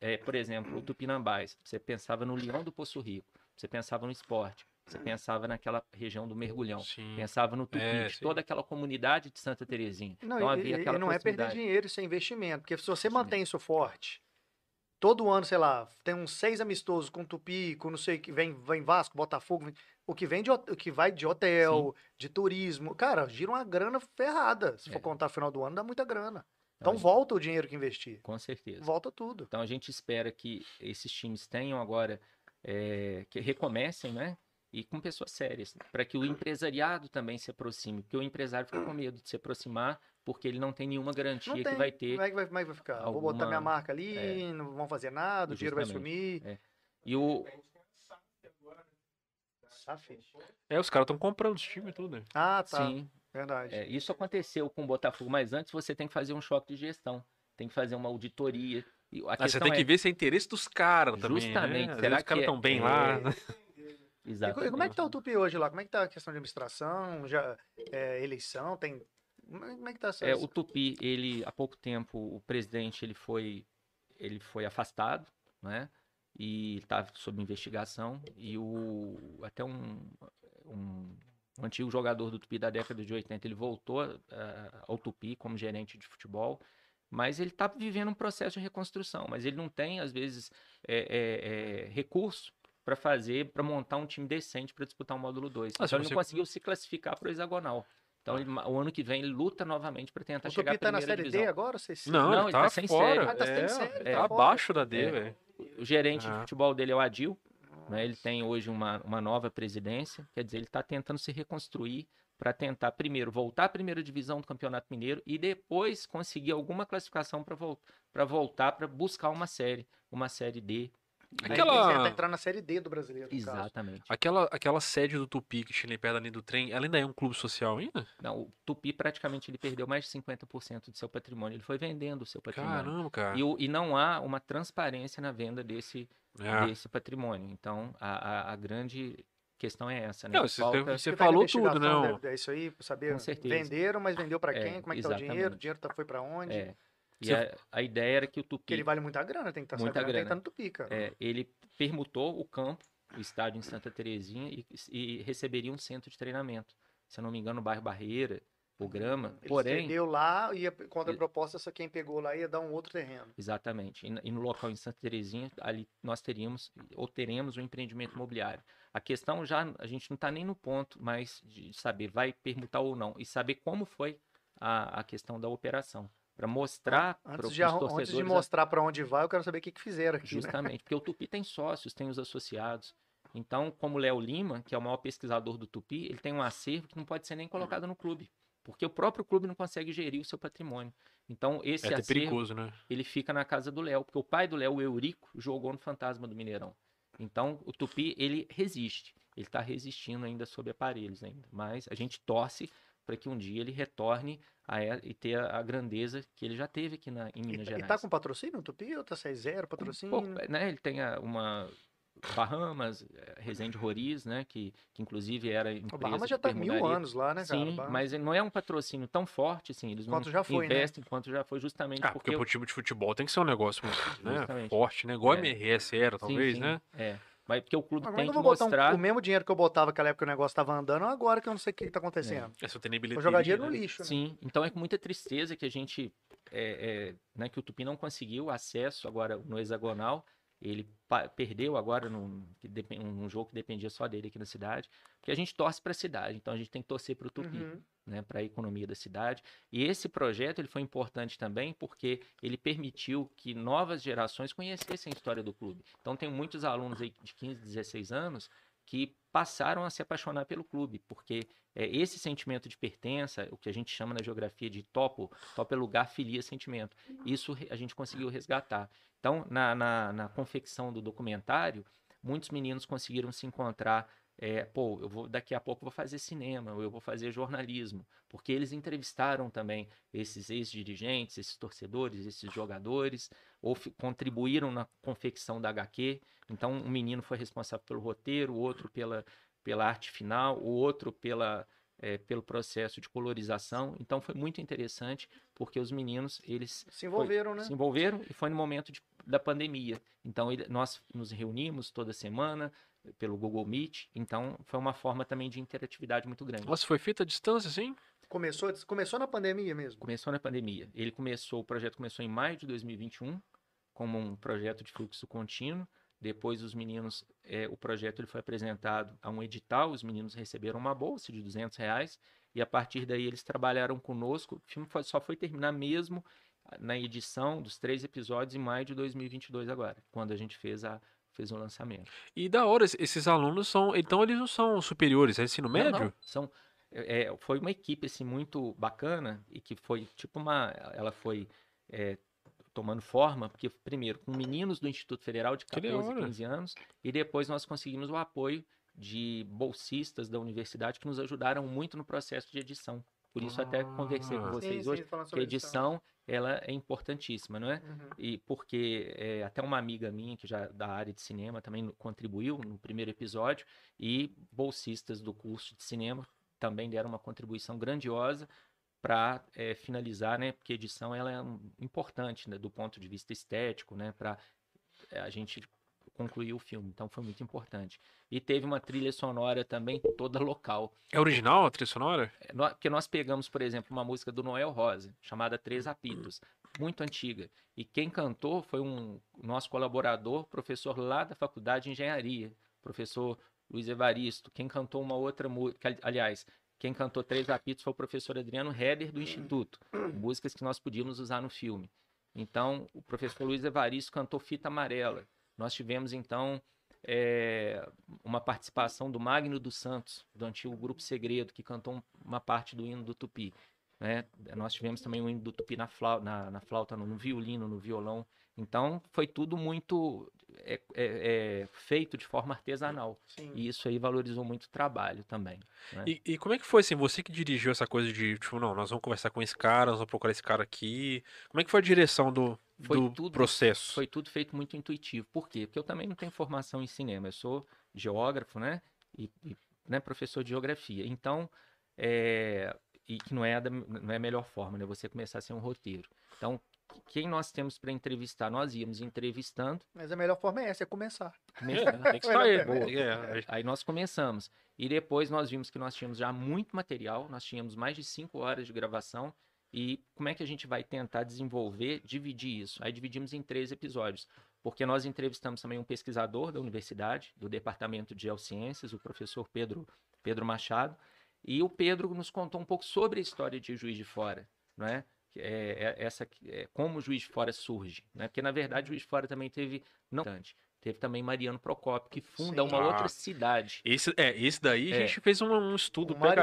Speaker 3: é, por exemplo, o Tupinambás, você pensava no Leão do Poço Rico, você pensava no esporte, você pensava naquela região do mergulhão,
Speaker 1: Sim.
Speaker 3: pensava no Tupi,
Speaker 1: É,
Speaker 3: toda aquela comunidade de Santa Terezinha.
Speaker 2: Não,
Speaker 3: então
Speaker 2: e,
Speaker 3: havia
Speaker 2: e-
Speaker 3: aquela
Speaker 2: e não é perder dinheiro, isso é investimento. Porque se você
Speaker 3: Investimento.
Speaker 2: mantém isso forte, todo ano, sei lá, tem uns seis amistosos com Tupi, com não sei o que vem, vem Vasco, Botafogo, vem- o que vem de, o que vai de hotel, de turismo, cara, gira uma grana ferrada. Se for
Speaker 3: É.
Speaker 2: contar final do ano, dá muita grana. Então
Speaker 3: a gente-
Speaker 2: volta o dinheiro que investir.
Speaker 3: Com certeza.
Speaker 2: Volta tudo.
Speaker 3: Então a gente espera que esses times tenham agora, é, que recomecem, né? E com pessoas sérias, para que o empresariado também se aproxime, porque o empresário fica com medo de se aproximar, porque ele não tem nenhuma garantia
Speaker 2: Não
Speaker 3: que
Speaker 2: tem.
Speaker 3: vai ter.
Speaker 2: Como é que vai, como é que vai ficar? Vou botar minha
Speaker 3: alguma-
Speaker 2: marca ali,
Speaker 3: é.
Speaker 2: não vão fazer nada, o dinheiro vai sumir.
Speaker 3: E o,
Speaker 2: filho.
Speaker 1: É, os caras estão comprando os times e tudo. né?
Speaker 2: Ah, tá.
Speaker 3: sim,
Speaker 2: Verdade.
Speaker 3: é, isso aconteceu com o Botafogo, mas antes você tem que fazer um choque de gestão, tem que fazer uma auditoria. E a
Speaker 1: Ah, você tem que
Speaker 3: é-
Speaker 1: ver se é interesse dos caras também.
Speaker 3: Justamente.
Speaker 1: Né?
Speaker 3: Será
Speaker 1: vezes os caras
Speaker 3: que é-
Speaker 1: estão bem
Speaker 3: é-
Speaker 1: lá. né?
Speaker 2: E, co- e como é que tá o Tupi hoje lá? Como é que tá a questão de administração? Já, é, eleição? Tem. Como é como é que tá.
Speaker 3: É, o Tupi, ele há pouco tempo o presidente ele foi ele foi afastado, né? E estava sob investigação e o até um, um, um antigo jogador do Tupi da década de 80, ele voltou ah, ao Tupi como gerente de futebol, mas ele está vivendo um processo de reconstrução, mas ele não tem às vezes é, é, é, recurso para fazer, para montar um time decente para disputar o módulo 2.
Speaker 1: Ah,
Speaker 3: então ele
Speaker 1: você-
Speaker 3: não conseguiu se classificar para o hexagonal. Então, ele- o ano que vem ele luta novamente para tentar
Speaker 2: o
Speaker 3: chegar à
Speaker 2: Tupi tá na
Speaker 3: primeira
Speaker 2: série
Speaker 3: divisão.
Speaker 2: D agora? Vocês...
Speaker 1: Não,
Speaker 3: Não,
Speaker 1: ele tá,
Speaker 3: tá sem
Speaker 1: fora.
Speaker 3: série.
Speaker 2: Ah, tá sem
Speaker 1: é,
Speaker 2: série,
Speaker 1: tá
Speaker 2: tá fora.
Speaker 1: abaixo da D,
Speaker 3: É.
Speaker 1: velho.
Speaker 3: O gerente
Speaker 1: Ah.
Speaker 3: de futebol dele é o Adil, né? Ele tem hoje uma, uma nova presidência, quer dizer, ele está tentando se reconstruir para tentar primeiro voltar à primeira divisão do Campeonato Mineiro e depois conseguir alguma classificação para vol voltar para buscar uma série, uma série D.
Speaker 1: Aquela-
Speaker 2: entrar na série D do brasileiro. no caso.
Speaker 3: Exatamente.
Speaker 1: Aquela, aquela sede do Tupi que tinha ali perto linha do trem, ela ainda é um clube social ainda?
Speaker 3: Não, o Tupi praticamente ele perdeu mais de 50% do seu patrimônio. Ele foi vendendo o seu patrimônio.
Speaker 1: Caramba, cara.
Speaker 3: E, o- e não há uma transparência na venda desse,
Speaker 1: É.
Speaker 3: desse patrimônio. Então, a, a- a grande questão é essa, né?
Speaker 1: Não, você,
Speaker 3: Falta-
Speaker 1: você
Speaker 2: tá
Speaker 1: falou tudo, né?
Speaker 2: deve- É isso aí, saber.
Speaker 3: Com certeza.
Speaker 2: Venderam, mas vendeu pra
Speaker 3: É,
Speaker 2: quem? Como é que tá o dinheiro? O
Speaker 3: exatamente.
Speaker 2: dinheiro tá, foi pra onde?
Speaker 3: É. E a, a ideia era que o
Speaker 2: Porque ele
Speaker 3: Tupi,
Speaker 2: vale muita grana, tem que estar
Speaker 3: Muita
Speaker 2: tem que
Speaker 3: grana.
Speaker 2: estar no Tupi, cara.
Speaker 3: é, ele permutou o campo, o estádio em Santa Terezinha e, e receberia um centro de treinamento. Se eu não me engano, no bairro Barreira, o Grama.
Speaker 2: Ele
Speaker 3: Porém,
Speaker 2: cedeu lá e contra a
Speaker 3: Ele-
Speaker 2: proposta, só quem pegou lá ia dar um outro terreno.
Speaker 3: Exatamente. E, e no local em Santa Terezinha, ali nós teríamos ou teremos um empreendimento imobiliário. A questão já, a gente não está nem no ponto mais de saber vai permutar ou não, e saber como foi a, a questão da operação. Para mostrar para
Speaker 2: Antes
Speaker 3: os torcedores.
Speaker 2: antes de
Speaker 3: a-
Speaker 2: mostrar pra onde vai, eu quero saber o que, que fizeram aqui. né?
Speaker 3: Justamente, porque o Tupi tem sócios, tem os associados. Então, como o Léo Lima, que é o maior pesquisador do Tupi, ele tem um acervo que não pode ser nem colocado no clube. Porque o próprio clube não consegue gerir o seu patrimônio. Então, esse
Speaker 1: É
Speaker 3: acervo,
Speaker 1: perigoso, né?
Speaker 3: ele fica na casa do Léo, porque o pai do Léo, o Eurico, jogou no Fantasma do Mineirão. Então, o Tupi, ele resiste. Ele está resistindo ainda sob aparelhos ainda. Mas a gente torce para que um dia ele retorne a, e- e ter a, a grandeza que ele já teve aqui na, em
Speaker 2: E,
Speaker 3: Minas
Speaker 2: tá-
Speaker 3: Gerais.
Speaker 2: e tá com patrocínio o Tupi ou tá 6-0 patrocínio?
Speaker 3: Pouco, né? Ele tem a- uma Bahamas, eh, Resende Roriz, né? Que, que inclusive era empresa
Speaker 2: o Bahamas já tá mil anos lá, né, cara?
Speaker 3: Sim, mas ele não é um patrocínio tão forte, assim. Eles
Speaker 2: Quanto
Speaker 3: não
Speaker 2: já foi, né?
Speaker 3: investem quanto já foi, justamente
Speaker 1: Ah, porque
Speaker 3: porque...
Speaker 1: pro time de futebol tem que ser um negócio muito, né, forte, né? Igual
Speaker 3: É.
Speaker 1: a MRS era,
Speaker 3: Sim,
Speaker 1: talvez,
Speaker 3: sim,
Speaker 1: né?
Speaker 3: É, mas porque o clube
Speaker 2: Mas
Speaker 3: tem
Speaker 2: eu
Speaker 3: que
Speaker 2: botar um-
Speaker 3: mostrar...
Speaker 2: o mesmo dinheiro que eu botava naquela época que o negócio tava andando, agora que eu não sei o que, que tá acontecendo.
Speaker 1: É, eu tenho nem
Speaker 2: Vou jogar dinheiro no
Speaker 1: né?
Speaker 2: lixo, né?
Speaker 3: Sim, então é com muita tristeza que a gente, é, é, né, que o Tupi não conseguiu acesso agora no hexagonal Ele perdeu agora num, um jogo que dependia só dele aqui na cidade, porque a gente torce para a cidade, então a gente tem que torcer para o Tupi. Uhum. Né, para a economia da cidade. E esse projeto ele foi importante também porque ele permitiu que novas gerações conhecessem a história do clube. Então tem muitos alunos aí de 15, 16 anos que passaram a se apaixonar pelo clube, porque é, esse sentimento de pertença, o que a gente chama na geografia de topo, topo é lugar, filia, sentimento. Isso a gente conseguiu resgatar. Então, na, na, na confecção do documentário, muitos meninos conseguiram se encontrar é, pô, eu vou daqui a pouco vou fazer cinema, ou eu vou fazer jornalismo, porque eles entrevistaram também esses ex-dirigentes, esses torcedores, esses jogadores, ou contribuíram na confecção da HQ. Então, um menino foi responsável pelo roteiro, o outro pela, pela arte final, o outro pela, é, pelo processo de colorização. Então, foi muito interessante, porque os meninos, eles...
Speaker 2: Se envolveram,
Speaker 3: foi,
Speaker 2: né?
Speaker 3: Se envolveram, e foi no momento de, da pandemia. Então, ele, nós nos reunimos toda semana, pelo Google Meet. Então, foi uma forma também de interatividade muito grande.
Speaker 1: Nossa, foi feita à distância, sim?
Speaker 2: Começou, começou na pandemia mesmo?
Speaker 3: Começou na pandemia. Ele começou, o projeto começou em maio de 2021, como um projeto de fluxo contínuo. Depois os meninos, é, o projeto ele foi apresentado a um edital, os meninos receberam uma bolsa de 200 reais e a partir daí eles trabalharam conosco. O filme foi, só foi terminar mesmo na edição dos três episódios em maio de 2022 agora, quando a gente fez a fez um lançamento.
Speaker 1: E da hora, esses alunos são. Então eles não são superiores, é ensino médio? Não, não.
Speaker 3: São. É, é, foi uma equipe assim, muito bacana e que foi tipo uma. Ela foi é, tomando forma, porque primeiro com meninos do Instituto Federal de 14 e 15 anos, e depois nós conseguimos o apoio de bolsistas da universidade que nos ajudaram muito no processo de edição. Por isso ah, até conversei com vocês sim, hoje, sim, que a edição ela é importantíssima, não é? Uhum. E porque é, até uma amiga minha que já da área de cinema também contribuiu no primeiro episódio e bolsistas do curso de cinema também deram uma contribuição grandiosa para é, finalizar, né? Porque a edição ela é um, importante né, do ponto de vista estético, né? Para é, a gente concluir o filme. Então foi muito importante. E teve uma trilha sonora também toda local.
Speaker 1: É original a trilha sonora?
Speaker 3: É, porque nós pegamos, por exemplo, uma música do Noel Rosa, chamada Três Apitos, muito antiga. E quem cantou foi um nosso colaborador, professor lá da Faculdade de Engenharia, professor Luiz Evaristo. Quem cantou uma outra música, aliás, quem cantou Três Apitos foi o professor Adriano Heder do Instituto, músicas que nós podíamos usar no filme. Então, o professor Luiz Evaristo cantou Fita Amarela. Nós tivemos, então, é, uma participação do Magno dos Santos, do antigo Grupo Segredo, que cantou uma parte do hino do Tupi. Né? Nós tivemos também o hino do Tupi na flauta, na, na flauta no, no, violino, no violão. Então, foi tudo muito é, é, é feito de forma artesanal. Sim. E isso aí valorizou muito o trabalho também. Né?
Speaker 1: E, e, como é que foi, assim, você que dirigiu essa coisa de, tipo, não, nós vamos conversar com esse cara, nós vamos procurar esse cara aqui. Como é que foi a direção do, foi do tudo, processo?
Speaker 3: Foi tudo feito muito intuitivo. Por quê? Porque eu também não tenho formação em cinema. Eu sou geógrafo, né? E, e né, professor de geografia. Então, é, e que não é, a, não é a melhor forma, né? Você começar a ser um roteiro. Então, quem nós temos para entrevistar? Nós íamos entrevistando.
Speaker 2: Mas a melhor forma é essa, é começar.
Speaker 3: Começar, tem que sair. É. Aí nós começamos. E depois nós vimos que nós tínhamos já muito material, nós tínhamos mais de cinco horas de gravação. E como é que a gente vai tentar desenvolver, dividir isso? Aí dividimos em três episódios, porque nós entrevistamos também um pesquisador da universidade, do Departamento de Geociências, o professor Pedro, Pedro Machado, e o Pedro nos contou um pouco sobre a história de Juiz de Fora, não é? é, é essa é, como o Juiz de Fora surge, né? Porque na verdade o Juiz de Fora também teve não Teve também Mariano Procópio, que funda Sim. uma ah, outra cidade.
Speaker 1: Esse, é, esse daí a é. gente fez um, um estudo aprofundado.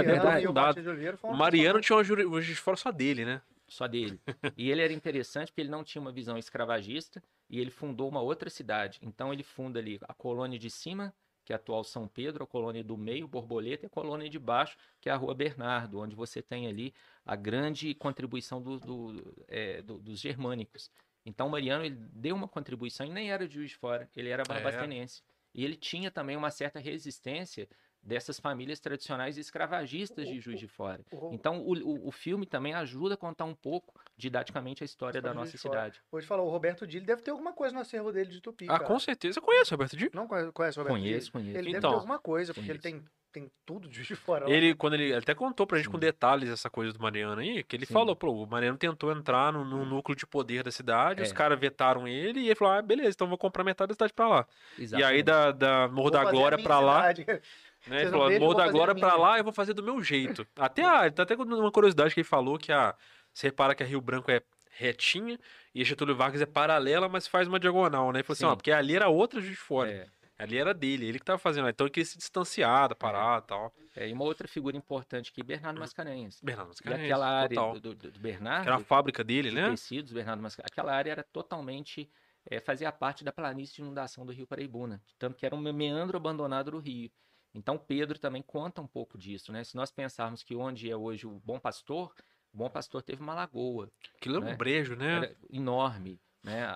Speaker 1: O Mariano tinha uma Fora só dele, né?
Speaker 3: Só dele. e ele era interessante porque ele não tinha uma visão escravagista e ele fundou uma outra cidade. Então ele funda ali a colônia de cima, que é a atual São Pedro, a colônia do meio, Borboleta, e a colônia de baixo, que é a Rua Bernardo, onde você tem ali a grande contribuição do, do, é, do, dos germânicos. Então, o Mariano ele deu uma contribuição e nem era de Juiz de Fora, ele era barbastenense. É. E ele tinha também uma certa resistência dessas famílias tradicionais escravagistas de Juiz de Fora. Então, o, o, o, filme também ajuda a contar um pouco, didaticamente, a história da nossa cidade.
Speaker 2: Hoje falar, o Roberto Dili deve ter alguma coisa no acervo dele de Tupi,
Speaker 1: Ah,
Speaker 2: cara.
Speaker 1: com certeza. Conhece o Roberto Dili?
Speaker 2: Não conhece o Roberto
Speaker 3: Conheço, conheço.
Speaker 2: Ele então, deve ter alguma coisa, porque conheço. ele tem tem tudo de Fora. lá.
Speaker 1: Ele, quando ele até contou pra gente
Speaker 3: Sim.
Speaker 1: com detalhes essa coisa do Mariano aí, que ele
Speaker 3: Sim.
Speaker 1: falou, pô, o Mariano tentou entrar no, no núcleo de poder da cidade, os
Speaker 3: É.
Speaker 1: caras vetaram ele, e ele falou, ah, beleza, então vou comprar metade da cidade pra lá. E aí
Speaker 3: Exatamente.
Speaker 1: da, da Morro
Speaker 2: Vou
Speaker 1: da
Speaker 2: a
Speaker 1: Glória pra lá,
Speaker 2: cidade.
Speaker 1: né?
Speaker 2: Vocês
Speaker 1: Ele falou, Morro
Speaker 2: eu vou
Speaker 1: da
Speaker 2: fazer a
Speaker 1: Glória pra lá, eu vou fazer do meu jeito. Até, ah, tá até com uma curiosidade que ele falou que a. Você repara que a Rio Branco é retinha e a Getúlio Vargas é paralela, mas faz uma diagonal, né? Ele falou assim,
Speaker 3: Sim.
Speaker 1: ó, porque ali era outra Juiz de Fora.
Speaker 3: É,
Speaker 1: Ali era dele, ele que tava fazendo. Então ele queria se distanciar da parada e tal.
Speaker 3: é, e uma outra figura importante aqui, Bernardo Mascarenhas.
Speaker 1: Bernardo
Speaker 3: E
Speaker 1: Mascarenhas,
Speaker 3: aquela área do, do- do
Speaker 1: Que
Speaker 3: Bernardo,
Speaker 1: era a fábrica dele,
Speaker 3: de
Speaker 1: né?
Speaker 3: tecidos, Bernardo Mascarenhas, aquela área era totalmente, é, fazia parte da planície de inundação do Rio Paraibuna, tanto que era um meandro abandonado do rio. Então Pedro também conta um pouco disso, né? Se nós pensarmos que onde é hoje o Bom Pastor, o Bom Pastor teve uma lagoa,
Speaker 1: Aquilo era um
Speaker 3: né?
Speaker 1: brejo, né?
Speaker 3: era enorme, né?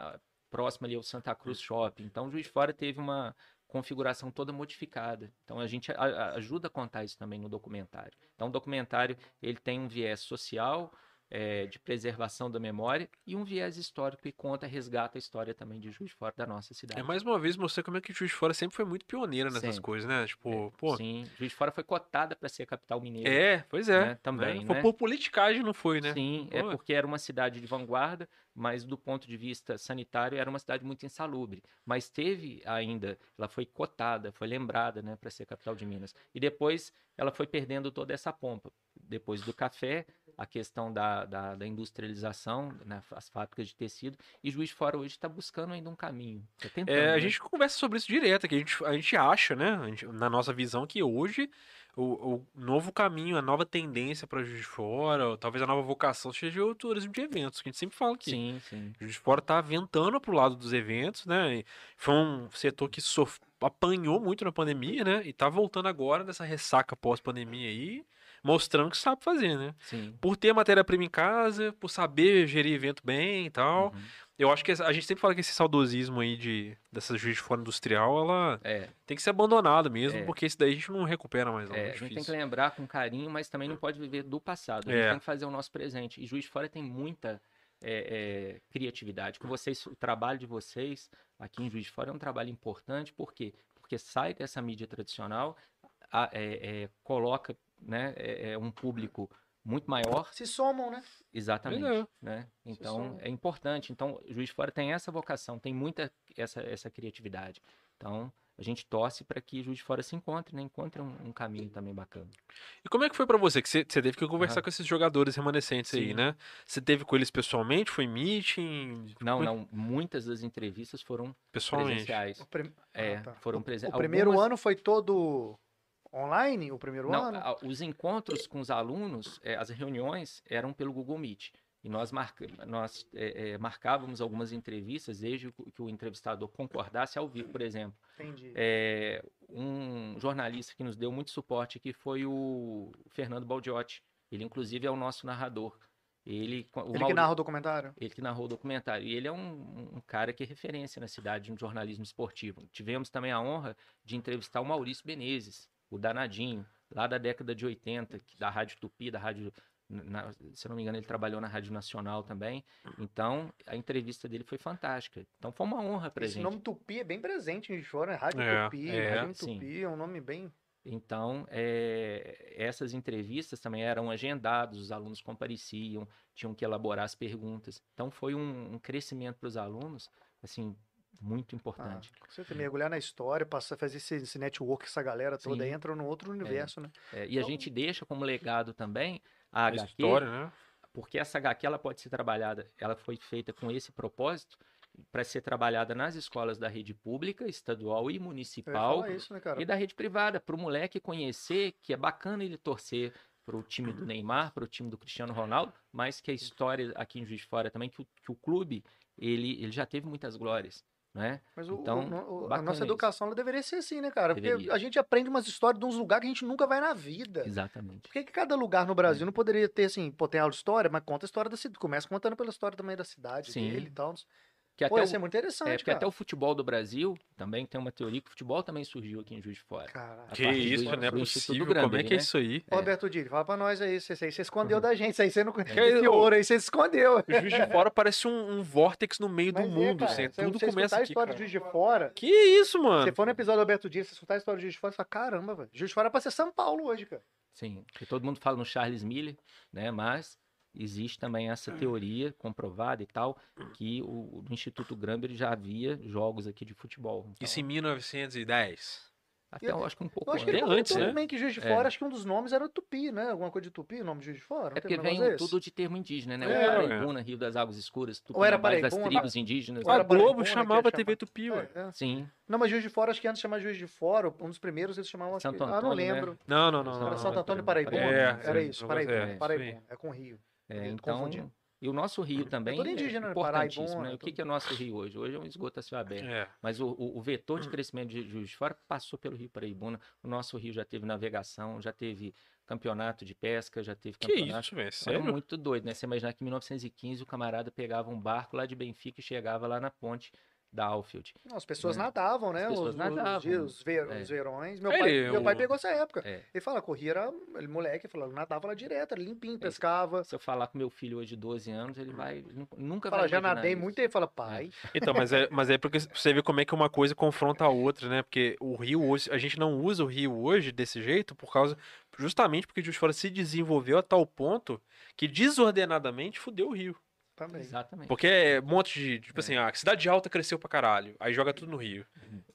Speaker 3: Próximo ali ao Santa Cruz Shopping. Então, o Juiz de Fora teve uma configuração toda modificada. Então, a gente a- ajuda a contar isso também no documentário. Então, o documentário ele tem um viés social, eh, de preservação da memória e um viés histórico que conta, resgata a história também de Juiz de Fora da nossa cidade.
Speaker 1: É mais uma vez mostrar como é que Juiz de Fora sempre foi muito pioneira nessas
Speaker 3: Sempre.
Speaker 1: coisas, né? Tipo, pô.
Speaker 3: Sim, Juiz de Fora foi cotada para ser a capital mineira.
Speaker 1: É, pois é.
Speaker 3: Né, também,
Speaker 1: Foi
Speaker 3: né?
Speaker 1: por politicagem, não foi, né?
Speaker 3: Sim, é
Speaker 1: Pô.
Speaker 3: porque era uma cidade de vanguarda, mas do ponto de vista sanitário era uma cidade muito insalubre. Mas teve ainda, ela foi cotada, foi lembrada, né, para ser capital de Minas. E depois ela foi perdendo toda essa pompa. Depois do café, a questão da, da, da industrialização, né, as fábricas de tecido, e Juiz de Fora hoje está buscando ainda um caminho. Tá tentando,
Speaker 1: É, a
Speaker 3: né?
Speaker 1: gente conversa sobre isso direto, que a gente, a gente acha, né, gente- na nossa visão, que hoje o, o novo caminho, a nova tendência para Juiz de Fora, ou talvez a nova vocação seja o turismo de eventos, que a gente sempre fala aqui.
Speaker 3: Sim, sim.
Speaker 1: Juiz de Fora tá aventando pro lado dos eventos, né? e foi um setor que sof... apanhou muito na pandemia, né? E tá voltando agora nessa ressaca pós-pandemia aí, mostrando que sabe fazer, né?
Speaker 3: Sim.
Speaker 1: Por ter matéria-prima em casa, por saber gerir evento bem e tal.
Speaker 3: Uhum.
Speaker 1: Eu acho que a gente sempre fala que esse saudosismo aí de dessa Juiz de Fora industrial, ela
Speaker 3: É,
Speaker 1: tem que ser abandonada mesmo,
Speaker 3: É.
Speaker 1: porque isso daí a gente não recupera mais, não.
Speaker 3: É,
Speaker 1: É,
Speaker 3: a gente tem que lembrar com carinho, mas também não pode viver do passado. A gente
Speaker 1: É.
Speaker 3: tem que fazer o nosso presente. E Juiz de Fora tem muita é, é, criatividade. Com vocês, o trabalho de vocês aqui em Juiz de Fora é um trabalho importante. Por quê? Porque sai dessa mídia tradicional, a- é, é, coloca né, é, é um público muito maior,
Speaker 2: Se somam, né?
Speaker 3: exatamente.
Speaker 1: É.
Speaker 3: Né? Então, é importante. Então, Juiz de Fora tem essa vocação, tem muita essa, essa criatividade. Então, a gente torce para que Juiz de Fora se encontre, né? encontre um, um caminho também bacana.
Speaker 1: E como é que foi pra você? Que você, teve que conversar
Speaker 3: Aham.
Speaker 1: com esses jogadores remanescentes aí,
Speaker 3: Sim.
Speaker 1: né? Você teve com eles pessoalmente? Foi meeting?
Speaker 3: Não,
Speaker 1: Foi
Speaker 3: não. Muitas das entrevistas foram
Speaker 1: Pessoalmente.
Speaker 3: presenciais.
Speaker 2: O, prim-
Speaker 3: É,
Speaker 2: Ah, tá.
Speaker 3: foram
Speaker 2: O
Speaker 3: presenciais.
Speaker 2: primeiro ano foi todo online? O primeiro
Speaker 3: Não,
Speaker 2: ano?
Speaker 3: a- os encontros com os alunos, é, as reuniões eram pelo Google Meet. E nós, marca, nós é, é, marcávamos algumas entrevistas, desde que o entrevistador concordasse ao vivo, por exemplo.
Speaker 2: Entendi.
Speaker 3: É, um jornalista que nos deu muito suporte aqui foi o Fernando Baldiotti. Ele, inclusive, é o nosso narrador. Ele, o
Speaker 2: Ele que narra o documentário?
Speaker 3: ele que narrou o documentário. E ele é um, um cara que é referência na cidade no jornalismo esportivo. Tivemos também a honra de entrevistar o Maurício Benezes, o danadinho, lá da década de 80, que- da Rádio Tupi, da Rádio. na- se não me engano, ele trabalhou na Rádio Nacional também. Então, a entrevista dele foi fantástica. Então, foi uma honra pra
Speaker 2: Esse
Speaker 3: gente.
Speaker 2: nome Tupi é bem presente em Chora, né? Rádio
Speaker 1: É,
Speaker 2: Tupi,
Speaker 1: é.
Speaker 2: Rádio
Speaker 3: Sim.
Speaker 2: Tupi, é um nome bem...
Speaker 3: Então, eh, essas entrevistas também eram agendadas, os alunos compareciam, tinham que elaborar as perguntas. Então, foi um, um crescimento para os alunos, assim, muito
Speaker 2: Ah,
Speaker 3: importante.
Speaker 2: com certeza, mergulhar na história, passar, fazer esse, esse network, essa galera toda,
Speaker 3: Sim.
Speaker 2: entra no outro universo, né?
Speaker 3: É, e a gente deixa como legado também a
Speaker 1: A
Speaker 3: HQ,
Speaker 1: história, né?
Speaker 3: porque essa HQ ela pode ser trabalhada, ela foi feita com esse propósito para ser trabalhada nas escolas da rede pública, estadual e municipal
Speaker 2: isso, né, cara?
Speaker 3: e da rede privada, para o moleque conhecer que é bacana ele torcer para o time do Neymar, para o time do Cristiano Ronaldo, mas que a história aqui em Juiz de Fora também, que o, que o clube ele, ele já teve muitas glórias, né?
Speaker 2: Mas o-
Speaker 3: Então,
Speaker 2: o- a nossa
Speaker 3: isso.
Speaker 2: educação ela deveria ser assim, né, cara? Porque
Speaker 3: Deveria.
Speaker 2: a gente aprende umas histórias de uns lugares que a gente nunca vai na vida.
Speaker 3: Exatamente.
Speaker 2: Por que, que cada lugar no
Speaker 3: É.
Speaker 2: Brasil não poderia ter, assim, pô, tem aula de história, mas conta a história da cidade. Começa contando pela história também da cidade
Speaker 3: Sim.
Speaker 2: dele e tal. Pô,
Speaker 3: até,
Speaker 2: isso é
Speaker 3: o,
Speaker 2: muito interessante,
Speaker 3: é, porque
Speaker 2: cara.
Speaker 3: até o futebol do Brasil também tem uma teoria que o futebol também surgiu aqui em Juiz de Fora.
Speaker 2: Caralho.
Speaker 3: A
Speaker 1: Que
Speaker 3: do-
Speaker 1: isso, não é
Speaker 3: do
Speaker 1: possível.
Speaker 3: Gramberg,
Speaker 1: Como é que é
Speaker 3: né?
Speaker 1: isso aí?
Speaker 2: Ô, Roberto Dini, fala pra nós aí, isso aí você escondeu
Speaker 3: Uhum.
Speaker 2: da gente, isso aí você não...
Speaker 1: aí,
Speaker 2: Esse ouro aí você escondeu.
Speaker 1: O Juiz de Fora parece um, um vórtex no meio do
Speaker 2: Mas é,
Speaker 1: mundo,
Speaker 2: cara,
Speaker 1: assim,
Speaker 2: você-
Speaker 1: tudo
Speaker 2: você
Speaker 1: começa
Speaker 2: escutar a
Speaker 1: aqui,
Speaker 2: história
Speaker 1: cara.
Speaker 2: do Juiz de Fora,
Speaker 1: Que isso, mano?
Speaker 2: você for no episódio do Alberto Dias, você escutar a história do Juiz de Fora, você fala, caramba, velho, Juiz de Fora é pra ser São Paulo hoje, cara.
Speaker 3: Sim, porque todo mundo fala no Charles Miller, né? Mas existe também essa teoria comprovada e tal, que o, o Instituto Gramber já havia jogos aqui de futebol. Então,
Speaker 1: Isso em 1910.
Speaker 3: até eu acho que um pouco
Speaker 2: Eu acho que
Speaker 3: antes.
Speaker 1: Bem antes, né?
Speaker 2: também que Juiz de
Speaker 3: É.
Speaker 2: Fora, acho que um dos nomes era Tupi, né? Alguma coisa de Tupi, o nome de Juiz de Fora?
Speaker 3: É porque vem tudo de termo indígena, né?
Speaker 1: É,
Speaker 3: o. Paraibuna, Rio das Águas Escuras,
Speaker 2: Ou era
Speaker 3: Tupinambás das
Speaker 2: Paraibuna,
Speaker 3: tribos indígenas.
Speaker 2: Ou
Speaker 1: A
Speaker 2: era
Speaker 3: né?
Speaker 1: Globo
Speaker 2: Paraibuna,
Speaker 1: chamava
Speaker 2: ia
Speaker 1: TV. Tupi, ué.
Speaker 2: É, é.
Speaker 3: Sim,
Speaker 2: Não, mas Juiz de Fora, acho que antes de chamar Juiz de Fora, um dos primeiros eles chamavam...
Speaker 3: Santo
Speaker 2: que... Ah, não
Speaker 3: Antônio, né?
Speaker 2: lembro.
Speaker 1: Não, não, não.
Speaker 3: Era
Speaker 1: não,
Speaker 2: Era
Speaker 1: não.
Speaker 2: Santo Antônio e Paraibuna.
Speaker 1: É,
Speaker 2: era
Speaker 1: sim,
Speaker 2: isso,
Speaker 1: é,
Speaker 2: Paraibuna. Paraibuna. É com Rio.
Speaker 3: É, então... E o nosso rio também
Speaker 2: tudo
Speaker 3: é
Speaker 2: indígena, né?
Speaker 3: importantíssimo.
Speaker 2: Paraibuna,
Speaker 3: né? O que, que é o nosso rio hoje? Hoje é um esgoto a céu aberto.
Speaker 1: É.
Speaker 3: Mas o, o- o vetor de crescimento de Juiz de Fora passou pelo Rio Paraibuna. O nosso rio já teve navegação, já teve campeonato de pesca, já teve
Speaker 1: Que
Speaker 3: campeonato.
Speaker 1: isso, velho? Sério?
Speaker 3: muito doido, né? Você imaginar que em 1915 o camarada pegava um barco lá de Benfica e chegava lá na ponte da Alfield.
Speaker 2: Não, as pessoas
Speaker 3: É.
Speaker 2: nadavam, né?
Speaker 3: As pessoas
Speaker 2: os,
Speaker 3: nadavam.
Speaker 2: Os, dias- os ver-
Speaker 3: É.
Speaker 2: os verões. Meu,
Speaker 1: Ele-
Speaker 2: pai, meu pai
Speaker 1: o-
Speaker 2: pegou essa época.
Speaker 3: É.
Speaker 2: Ele fala, corria, era ele, moleque, falou, nadava lá direto, era limpinho, pescava.
Speaker 3: Se eu falar com meu filho hoje de 12 anos, ele vai nunca
Speaker 2: Fala,
Speaker 3: vai
Speaker 2: já nadei
Speaker 3: isso.
Speaker 2: muito, ele fala, pai.
Speaker 1: Então, mas é, mas é porque você vê como é que uma coisa confronta a outra, né? Porque o rio hoje, a gente não usa o rio hoje desse jeito por causa, justamente porque o Juiz Fora se desenvolveu a tal ponto que desordenadamente fudeu o rio.
Speaker 2: Também.
Speaker 3: Exatamente.
Speaker 1: Porque é um monte de, tipo assim, a cidade alta cresceu pra caralho, aí joga tudo no rio.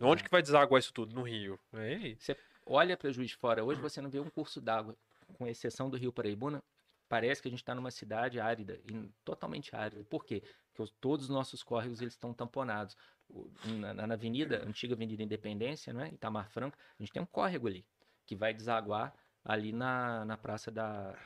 Speaker 1: Onde que vai desaguar isso tudo? No rio. É isso.
Speaker 3: Você olha para Juiz de Fora hoje, você não vê um curso d'água, com exceção do Rio Paraibuna. Parece que a gente está numa cidade árida, e totalmente árida. Por quê? Porque os- todos os nossos córregos eles estão tamponados. Na, na avenida, antiga Avenida Independência, não é? Itamar Franco, a gente tem um córrego ali, que vai desaguar ali na, na praça da,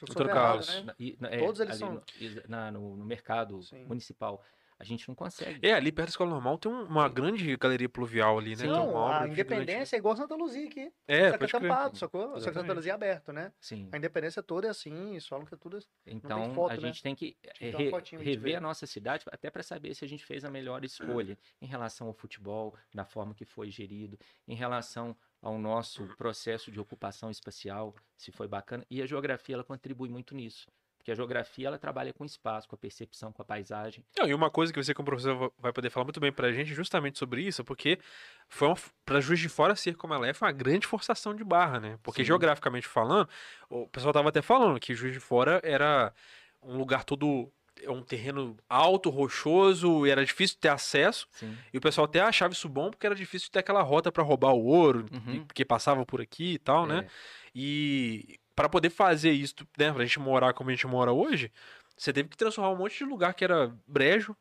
Speaker 1: Doutor Carlos.
Speaker 2: né?
Speaker 3: e- na- é,
Speaker 2: Todos eles são.
Speaker 3: no, na- no- no mercado
Speaker 2: Sim.
Speaker 3: municipal. A gente não consegue.
Speaker 1: É, ali perto da escola normal tem um- uma grande galeria pluvial ali, né? Tem uma
Speaker 2: Não, a
Speaker 1: gigante.
Speaker 2: Independência é igual Santa Luzia aqui.
Speaker 1: É,
Speaker 2: só que é tampado, sacou? Só que Santa
Speaker 1: Exatamente.
Speaker 2: Luzia é aberto, né?
Speaker 3: Sim.
Speaker 2: A Independência toda é assim, eles falam que é tudo.
Speaker 3: Então
Speaker 2: foto,
Speaker 3: a
Speaker 2: né?
Speaker 3: gente tem que re- rever
Speaker 2: ver.
Speaker 3: a nossa cidade até para saber se a gente fez a melhor escolha em relação ao futebol, na forma que foi gerido, em relação ao nosso processo de ocupação espacial, se foi bacana. E a geografia ela contribui muito nisso. Porque a geografia ela trabalha com espaço, com a percepção, com a paisagem.
Speaker 1: Não, e uma coisa que você, como professor, va- vai poder falar muito bem pra gente justamente sobre isso, porque foi uma, pra Juiz de Fora ser como ela é, foi uma grande forçação de barra, né? Porque
Speaker 3: Sim.
Speaker 1: geograficamente falando, o pessoal tava até falando que Juiz de Fora era um lugar todo, é um terreno alto, rochoso, e era difícil ter acesso,
Speaker 3: Sim.
Speaker 1: e o pessoal até achava isso bom porque era difícil ter aquela rota pra roubar o ouro,
Speaker 3: Uhum.
Speaker 1: porque passava por aqui e tal, né?
Speaker 3: É,
Speaker 1: E para poder fazer isso, né, pra gente morar como a gente mora hoje, você teve que transformar um monte de lugar que era brejo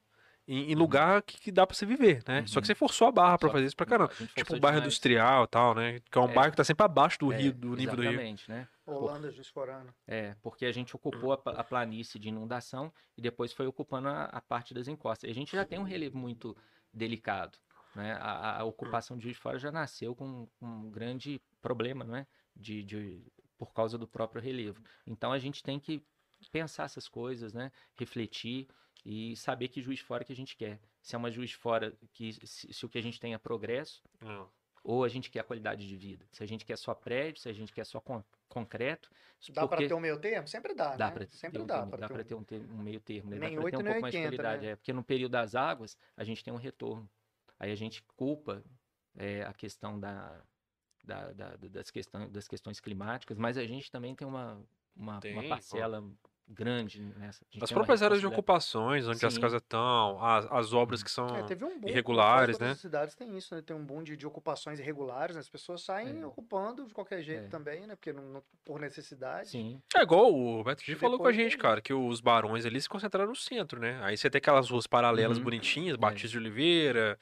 Speaker 1: em, em lugar que, que dá pra você viver, né? Só que
Speaker 3: Uhum.
Speaker 1: você forçou a barra pra
Speaker 3: Só-
Speaker 1: fazer isso pra caramba. Tipo o bairro
Speaker 3: demais.
Speaker 1: industrial e tal, né? Que é um
Speaker 3: É.
Speaker 1: bairro que tá sempre abaixo do
Speaker 3: É,
Speaker 1: rio, do nível do rio.
Speaker 3: Exatamente, né?
Speaker 2: Holanda, Juiz Forano.
Speaker 3: É, porque a gente ocupou a, a planície de inundação e depois foi ocupando a, a parte das encostas. E a gente já tem um relevo muito delicado. Né? A, a- ocupação de Juiz de Fora já nasceu com um grande problema, não é? De, de- por causa do próprio relevo. Então a gente tem que pensar essas coisas, né? refletir e saber que Juiz de Fora que a gente quer. Se é uma Juiz de Fora que se, se o que a gente tem é progresso,
Speaker 1: Não.
Speaker 3: ou a gente quer qualidade de vida. Se a gente quer só prédio, se a gente quer só con- concreto.
Speaker 2: Dá pra
Speaker 3: porque-
Speaker 2: ter um meio termo? Sempre dá,
Speaker 3: Dá
Speaker 2: né?
Speaker 3: para
Speaker 2: Sempre
Speaker 3: ter,
Speaker 2: dá
Speaker 3: um,
Speaker 2: pra
Speaker 3: dá
Speaker 2: ter
Speaker 3: pra
Speaker 2: um-
Speaker 3: ter um, ter- um meio termo, né?
Speaker 2: Nem
Speaker 3: dá para ter
Speaker 2: 8,
Speaker 3: um pouco mais de
Speaker 2: 80,
Speaker 3: qualidade.
Speaker 2: né?
Speaker 3: É, porque no período das águas, a gente tem um retorno. Aí a gente culpa é, a questão da, da- da- das, questões, das questões climáticas, mas a gente também tem uma, uma,
Speaker 1: Tem,
Speaker 3: uma
Speaker 1: pô.
Speaker 3: parcela grande nessa.
Speaker 1: As próprias áreas de ocupações, onde as
Speaker 3: Sim.
Speaker 1: casas estão, as, as obras que são.
Speaker 2: É, um boom.
Speaker 1: irregulares, né?
Speaker 2: As cidades têm isso, né? Tem um boom de, de ocupações irregulares, né? As pessoas saem
Speaker 3: É.
Speaker 2: ocupando de qualquer jeito
Speaker 3: É.
Speaker 2: também, né? Porque não, não- por necessidade.
Speaker 3: Sim,
Speaker 1: É igual o Beto G falou com a gente,
Speaker 2: tem-
Speaker 1: cara, que os barões ali se concentraram no centro, né? Aí você tem aquelas ruas paralelas
Speaker 3: Uhum.
Speaker 1: bonitinhas,
Speaker 3: É.
Speaker 1: Batista de Oliveira,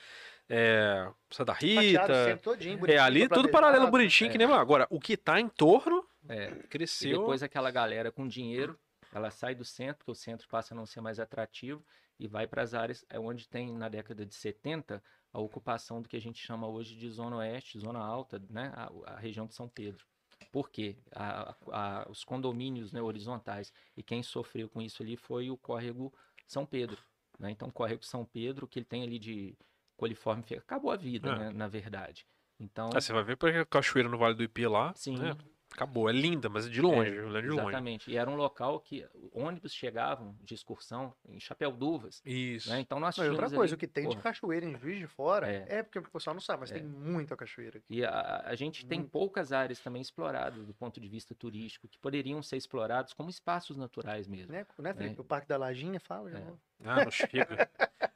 Speaker 1: é, Santa Rita.
Speaker 2: todinho,
Speaker 1: É, ali tudo paralelo bonitinho, que
Speaker 3: É.
Speaker 1: nem lá. Agora, o que tá em torno
Speaker 3: é. E
Speaker 1: cresceu.
Speaker 3: depois aquela galera com dinheiro, ela sai do centro, porque o centro passa a não ser mais atrativo, e vai para as áreas é onde tem, na década de 70, a ocupação do que a gente chama hoje de Zona Oeste, Zona Alta, né? a, a região de São Pedro. Por quê? A- a- os condomínios né, horizontais. E quem sofreu com isso ali foi o córrego São Pedro. Né? Então, o córrego São Pedro, o que ele tem ali de coliforme, acabou a vida,
Speaker 1: É.
Speaker 3: né, na verdade. Então,
Speaker 1: Ah, você vai ver porque a cachoeira no Vale do Ipê lá,
Speaker 3: sim,
Speaker 1: né? Acabou. É linda, mas de longe,
Speaker 3: É,
Speaker 1: olhando de longe.
Speaker 3: exatamente. E era um local que ônibus chegavam de excursão em Chapéu-Duvas.
Speaker 1: Isso.
Speaker 3: Né? Então, nós
Speaker 2: Não,
Speaker 3: tínhamos
Speaker 2: outra coisa,
Speaker 3: ali,
Speaker 2: o que tem de
Speaker 3: porra,
Speaker 2: cachoeira em Juiz de Fora
Speaker 3: É.
Speaker 2: é, porque o pessoal não sabe, mas
Speaker 3: É.
Speaker 2: tem muita cachoeira aqui.
Speaker 3: E a, a gente tem poucas áreas também exploradas do ponto de vista turístico, que poderiam ser explorados como espaços naturais mesmo.
Speaker 2: Né, né Felipe? O Parque da Lajinha fala. já.
Speaker 3: É.
Speaker 1: Ah, não chega.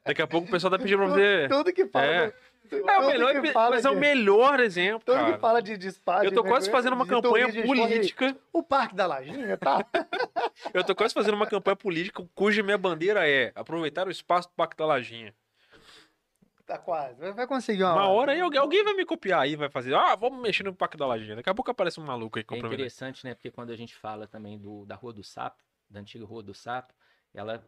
Speaker 1: Daqui a pouco o pessoal tá pedindo pra você.
Speaker 2: Tudo que fala.
Speaker 1: É. É o melhor,
Speaker 2: que fala
Speaker 1: mas é o melhor exemplo,
Speaker 2: que
Speaker 1: cara.
Speaker 2: fala de, de espaço.
Speaker 1: Eu tô
Speaker 2: de-
Speaker 1: quase fazendo uma campanha política.
Speaker 2: O Parque da Lajinha, tá?
Speaker 1: Eu tô quase fazendo uma campanha política cuja minha bandeira é aproveitar o espaço do Parque da Lajinha.
Speaker 2: tá quase. Vai- conseguir uma,
Speaker 1: Uma hora aí alguém, alguém vai me copiar aí, vai fazer. Ah, vamos mexer no Parque da Lajinha. Daqui a pouco aparece um maluco aí
Speaker 3: É interessante, né? Porque quando a gente fala também do, da Rua do Sapo, da antiga Rua do Sapo, ela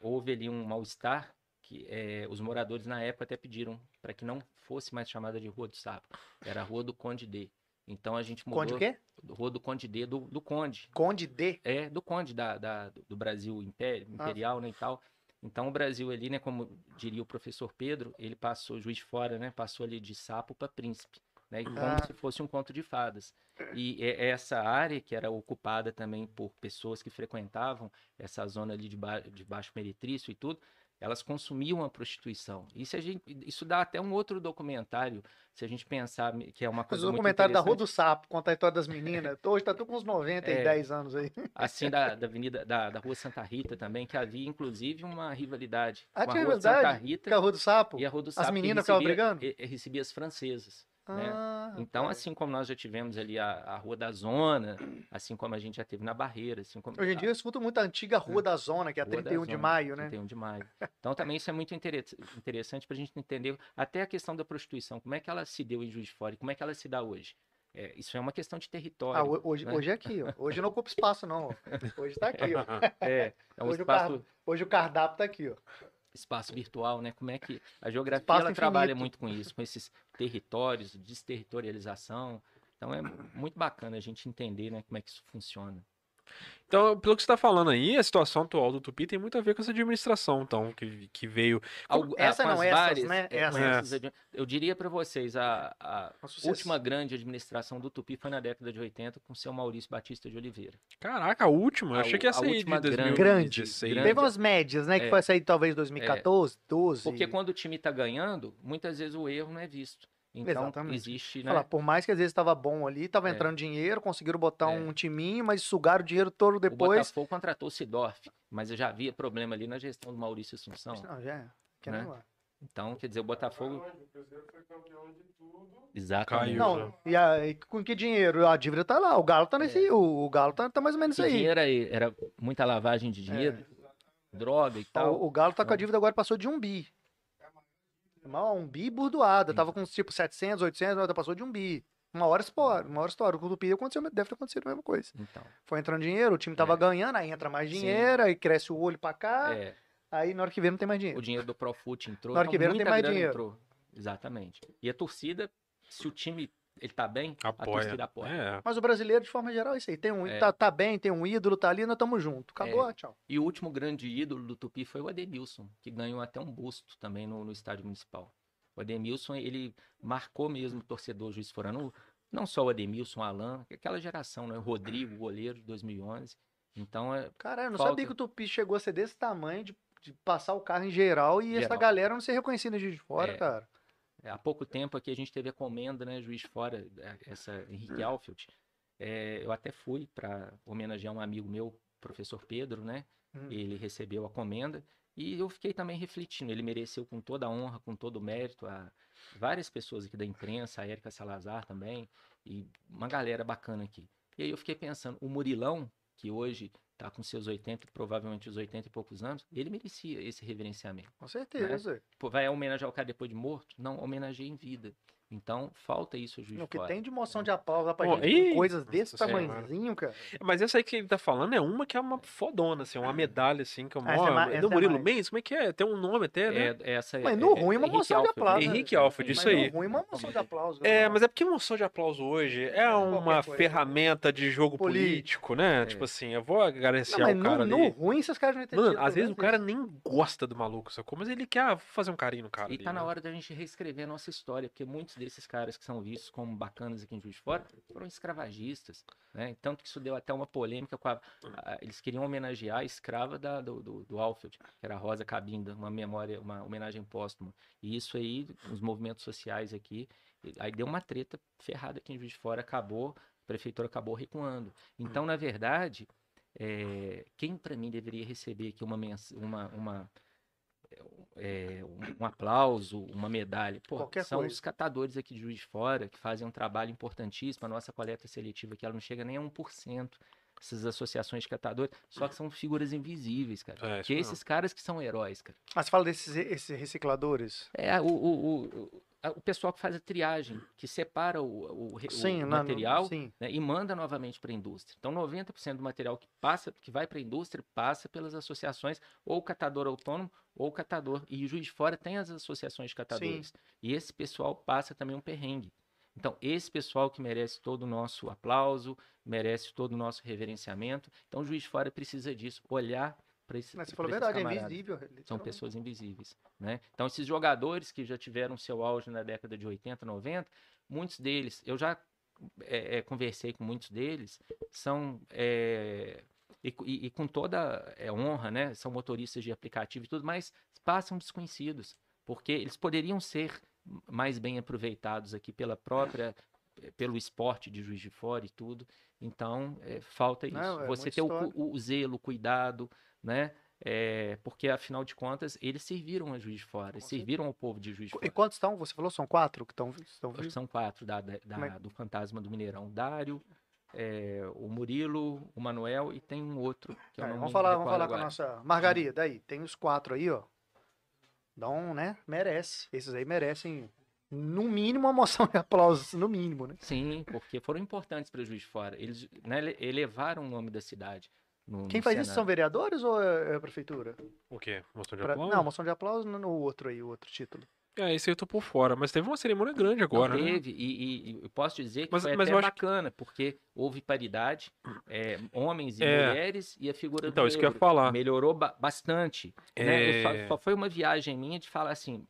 Speaker 3: houve ali um mal-estar que eh, os moradores na época até pediram para que não fosse mais chamada de Rua do Sapo, era a Rua do Conde D. Então a gente mudou
Speaker 2: Conde o quê?
Speaker 3: Rua do Conde D do, do Conde,
Speaker 2: Conde D.
Speaker 3: é do Conde da, da- do Brasil Império,
Speaker 2: Ah.
Speaker 3: Imperial, né, e tal. Então o Brasil ali, né, como diria o professor Pedro, ele passou juiz de fora, né, passou ali de sapo para príncipe, né, como
Speaker 2: Ah.
Speaker 3: se fosse um conto de fadas. E é essa área que era ocupada também por pessoas que frequentavam essa zona ali de, ba de baixo meretrício e tudo, elas consumiam a prostituição. Isso, a gente, isso dá até um outro documentário, se a gente pensar que é uma
Speaker 2: Mas
Speaker 3: coisa
Speaker 2: o
Speaker 3: muito
Speaker 2: documentário da Rua do Sapo, conta a história das meninas. Hoje tá tudo com uns 90
Speaker 3: É.
Speaker 2: e 10 anos aí.
Speaker 3: assim da, da avenida da, da rua Santa Rita também que havia inclusive uma rivalidade
Speaker 2: Ah,
Speaker 3: com a
Speaker 2: tinha
Speaker 3: rua Santa
Speaker 2: rivalidade?
Speaker 3: Rita
Speaker 2: Que é a Rua do Sapo.
Speaker 3: e a rua do
Speaker 2: As
Speaker 3: Sapo que
Speaker 2: meninas ficavam
Speaker 3: recebia-
Speaker 2: brigando?
Speaker 3: e- e recebia as francesas né?
Speaker 2: Ah,
Speaker 3: então
Speaker 2: rapaz.
Speaker 3: assim como nós já tivemos ali a, a rua da zona assim como a gente já teve na barreira assim como
Speaker 2: Hoje em dia eu escuto muito a antiga Rua da Zona, que é a
Speaker 3: Rua da
Speaker 2: 31 de
Speaker 3: Zona,
Speaker 2: maio, né?
Speaker 3: 31 de maio. Então também isso é muito intere- interessante para a gente entender até a questão da prostituição, como é que ela se deu em Juiz de Fora e como é que ela se dá hoje. É, isso é uma questão de território.
Speaker 2: Ah, ho- hoje,
Speaker 3: né?
Speaker 2: hoje é aqui, ó. Hoje não ocupa espaço, não. ó. Hoje tá aqui, ó.
Speaker 3: É, é um
Speaker 2: Hoje o
Speaker 3: espaço,
Speaker 2: carro- Hoje o cardápio tá aqui, ó.
Speaker 3: Espaço virtual, né? Como é que a geografia
Speaker 2: Espaço
Speaker 3: ela trabalha muito com isso, com esses territórios, desterritorialização. Então é muito bacana a gente entender, né, como é que isso funciona.
Speaker 1: Então, pelo que você tá falando aí, a situação atual do Tupi tem muito a ver com essa administração, então, que, que veio.
Speaker 3: Algu-
Speaker 2: essa não,
Speaker 3: as
Speaker 2: essas,
Speaker 3: várias-
Speaker 2: né?
Speaker 3: é,
Speaker 2: Essas.
Speaker 3: essas admi- Eu diria para vocês, a, a última grande administração do Tupi foi na década de 80 com o seu Maurício Batista de Oliveira.
Speaker 1: Caraca, a última. Eu achei que ia
Speaker 3: a
Speaker 1: sair de
Speaker 3: última grande-
Speaker 1: 2016.
Speaker 3: grande-
Speaker 2: Teve umas médias, né? Que
Speaker 3: É.
Speaker 2: foi sair talvez 2014, 12.
Speaker 3: Porque quando o time está ganhando, muitas vezes o erro não é visto. Então
Speaker 2: Exatamente.
Speaker 3: existe, né?
Speaker 2: Falar, por mais que às vezes estava bom ali, estava
Speaker 3: É.
Speaker 2: entrando dinheiro, conseguiram botar
Speaker 3: É.
Speaker 2: um timinho, mas sugaram o dinheiro todo
Speaker 3: O
Speaker 2: depois.
Speaker 3: Botafogo contratou o Sidorf, mas já havia problema ali na gestão do Maurício Assunção.
Speaker 2: Não, já é. Quer
Speaker 3: Né?
Speaker 2: lá.
Speaker 3: Então, quer dizer, o Botafogo.
Speaker 4: O Cruzeiro foi campeão de tudo.
Speaker 3: Exatamente.
Speaker 1: Caiu.
Speaker 2: Não, e aí, com que dinheiro? A dívida tá lá, o Galo tá nesse. O, o Galo tá, tá mais ou menos
Speaker 3: Que
Speaker 2: aí.
Speaker 3: dinheiro aí? Era muita lavagem de dinheiro, droga e tal.
Speaker 2: O, o Galo tá com a dívida agora, passou de um bi. Mal, Um bi burdoada. Tava com tipo 700, 800, agora passou de um bi. Uma hora estoura, uma hora estoura. O Tupi aconteceu, deve ter acontecido a mesma coisa.
Speaker 3: Então,
Speaker 2: Foi entrando dinheiro, o time tava
Speaker 3: É.
Speaker 2: ganhando, aí entra mais
Speaker 3: Sim.
Speaker 2: dinheiro, aí cresce o olho pra cá,
Speaker 3: é,
Speaker 2: aí na hora que vê não tem mais
Speaker 3: o
Speaker 2: dinheiro.
Speaker 3: dinheiro do Profut entrou.
Speaker 2: Na hora que
Speaker 3: então
Speaker 2: vê, não tem mais dinheiro.
Speaker 3: entrou. Exatamente. E a torcida, se o time ele tá bem, a
Speaker 1: Apoia.
Speaker 3: torcida apoia.
Speaker 1: É.
Speaker 2: Mas o brasileiro, de forma geral, é isso aí. Tem um,
Speaker 3: É.
Speaker 2: tá, tá bem, tem um ídolo, tá ali, nós tamo junto. Acabou, tchau.
Speaker 3: E o último grande ídolo do Tupi foi o Ademilson, que ganhou até um busto também no, no estádio municipal. O Ademilson, ele marcou mesmo o torcedor juiz forano, não só o Ademilson, o Alan, aquela geração, né? O Rodrigo, o goleiro de 2011. Então, é,
Speaker 2: Caralho, eu não
Speaker 3: Falta.
Speaker 2: sabia que o Tupi chegou a ser desse tamanho de, de passar o carro em geral e essa
Speaker 3: Geral.
Speaker 2: galera não ser reconhecida de fora,
Speaker 3: É.
Speaker 2: cara.
Speaker 3: É, Há pouco tempo aqui a gente teve a comenda, né, juiz fora, é, essa Henrique Alfeld. É, eu até fui para homenagear um amigo meu, professor Pedro, né?
Speaker 2: Hum.
Speaker 3: Ele recebeu a comenda e eu fiquei também refletindo. Ele mereceu com toda a honra, com todo o mérito, a várias pessoas aqui da imprensa, a Érica Salazar também, e uma galera bacana aqui. E aí eu fiquei pensando, o Murilão, que hoje está com seus 80, provavelmente os 80 e poucos anos, ele merecia esse reverenciamento.
Speaker 2: Com certeza.
Speaker 3: Pô, vai homenagear o cara depois de morto? Não, homenageia em vida. Então, falta isso a Juiz
Speaker 2: O que
Speaker 3: Fora.
Speaker 2: tem de moção de aplauso lá pra
Speaker 1: Pô,
Speaker 2: gente,
Speaker 1: ih,
Speaker 2: com coisas desse tamanhozinho, cara.
Speaker 1: Mas essa aí que ele tá falando é uma que é uma fodona, assim, uma medalha, assim, que é
Speaker 2: essa é
Speaker 1: uma.
Speaker 2: mais- essa
Speaker 1: do
Speaker 2: é
Speaker 1: Murilo
Speaker 2: mais.
Speaker 1: Mendes, como é que é? Tem um nome até, né?
Speaker 3: É, essa
Speaker 2: Mas
Speaker 3: é-
Speaker 2: no
Speaker 3: é-
Speaker 2: ruim, uma
Speaker 3: Henrique
Speaker 2: moção de
Speaker 3: Alfred.
Speaker 2: aplauso.
Speaker 1: Henrique Alfred,
Speaker 2: Mas
Speaker 1: isso aí.
Speaker 2: no ruim, uma moção de aplauso.
Speaker 1: É,
Speaker 2: né?
Speaker 1: mas é porque moção de aplauso hoje é uma
Speaker 2: coisa.
Speaker 1: ferramenta de jogo político,
Speaker 2: Político.
Speaker 1: né?
Speaker 3: É.
Speaker 1: Tipo assim, eu vou agradecer
Speaker 2: Não, mas
Speaker 1: ao cara
Speaker 2: no,
Speaker 1: ali.
Speaker 2: no ruim, esses caras não entendem.
Speaker 1: Mano, às vezes o cara nem gosta do maluco, sacou? Mas ele quer fazer um carinho no cara.
Speaker 3: E tá na
Speaker 1: né?
Speaker 3: hora da gente reescrever a nossa história, porque muitos desses caras que são vistos como bacanas aqui em Juiz de Fora foram escravagistas, né? Tanto que isso deu até uma polêmica com a, a- eles queriam homenagear a escrava da- do, do, do Alfred, que era a Rosa Cabinda, uma memória, uma homenagem póstuma. E isso aí, os movimentos sociais aqui, aí deu uma treta ferrada aqui em Juiz de Fora, acabou, a prefeitura acabou recuando. Então, na verdade, é, quem para mim deveria receber aqui uma, uma, uma é, um, aplauso, uma medalha. Pô,
Speaker 2: Qualquer
Speaker 3: são
Speaker 2: coisa.
Speaker 3: os catadores aqui de Juiz de Fora que fazem um trabalho importantíssimo. A nossa coleta seletiva aqui ela não chega nem a 1%. Essas associações de catadores, só que são figuras invisíveis, cara.
Speaker 1: É,
Speaker 3: que esses caras que são heróis, cara.
Speaker 2: Ah, você fala desses esses recicladores?
Speaker 3: É, o, o, o, o- o pessoal que faz a triagem, que separa o, o, o
Speaker 2: Sim, no-
Speaker 3: material
Speaker 2: sim.
Speaker 3: né, e manda novamente para a indústria. Então, 90% do material que passa, que vai para a indústria, passa pelas associações, ou catador autônomo, ou catador. E o Juiz de Fora tem as associações de catadores. E esse pessoal passa também um perrengue. Então, esse pessoal que merece todo o nosso aplauso, merece todo o nosso reverenciamento. Então, o Juiz de Fora precisa disso, olhar para esse
Speaker 2: Mas você falou
Speaker 3: esses
Speaker 2: verdade, é
Speaker 3: camaradas
Speaker 2: invisível.
Speaker 3: são pessoas invisíveis, né? Então esses jogadores que já tiveram seu auge na década de 80, 90, muitos deles, eu já é, é, conversei com muitos deles, são é, e, e- e com toda é, honra, né? São motoristas de aplicativo e tudo, mas passam desconhecidos, porque eles poderiam ser mais bem aproveitados aqui pela própria pelo esporte de Juiz de Fora e tudo. Então, é, falta isso.
Speaker 2: Não, é
Speaker 3: Você ter o, o zelo, o cuidado, né? É, porque, afinal de contas, eles serviram a Juiz de Fora,
Speaker 2: Com
Speaker 3: serviram ao povo de Juiz de
Speaker 2: E
Speaker 3: Fora.
Speaker 2: quantos estão? Você falou, são quatro que estão estão
Speaker 3: Acho que
Speaker 2: vivos?
Speaker 3: são quatro da, da- da-
Speaker 2: é-
Speaker 3: do Fantasma do Mineirão. Dário, é, o Murilo, o Manuel e tem um outro
Speaker 2: É,
Speaker 3: não
Speaker 2: vamos falar, vamos falar com a
Speaker 3: agora.
Speaker 2: nossa Margarida aí. Tem os quatro aí, ó. Dão, né? Merece. Esses aí merecem, no mínimo, uma moção de aplausos, no mínimo, né?
Speaker 3: Sim, porque foram importantes para Juiz de Fora. Eles né, ele- elevaram o nome da cidade. no-
Speaker 2: Quem
Speaker 3: no
Speaker 2: faz isso são vereadores ou é é a prefeitura?
Speaker 1: O quê? Moção de
Speaker 2: Pra-
Speaker 1: aplauso?
Speaker 2: Não, moção de aplauso no outro aí, o outro título.
Speaker 1: É, esse aí eu tô por fora, mas teve uma cerimônia grande
Speaker 3: Não,
Speaker 1: agora, né?
Speaker 3: teve, e, e- e eu posso dizer que
Speaker 1: Mas-
Speaker 3: foi
Speaker 1: mas
Speaker 3: até
Speaker 1: acho que-
Speaker 3: bacana, porque houve paridade, é, homens e
Speaker 1: É.
Speaker 3: mulheres, e a figura
Speaker 1: Então,
Speaker 3: do
Speaker 1: isso que eu ia
Speaker 3: negro
Speaker 1: falar.
Speaker 3: melhorou ba- bastante. né? Eu só,
Speaker 1: É.
Speaker 3: só foi uma viagem minha de falar assim,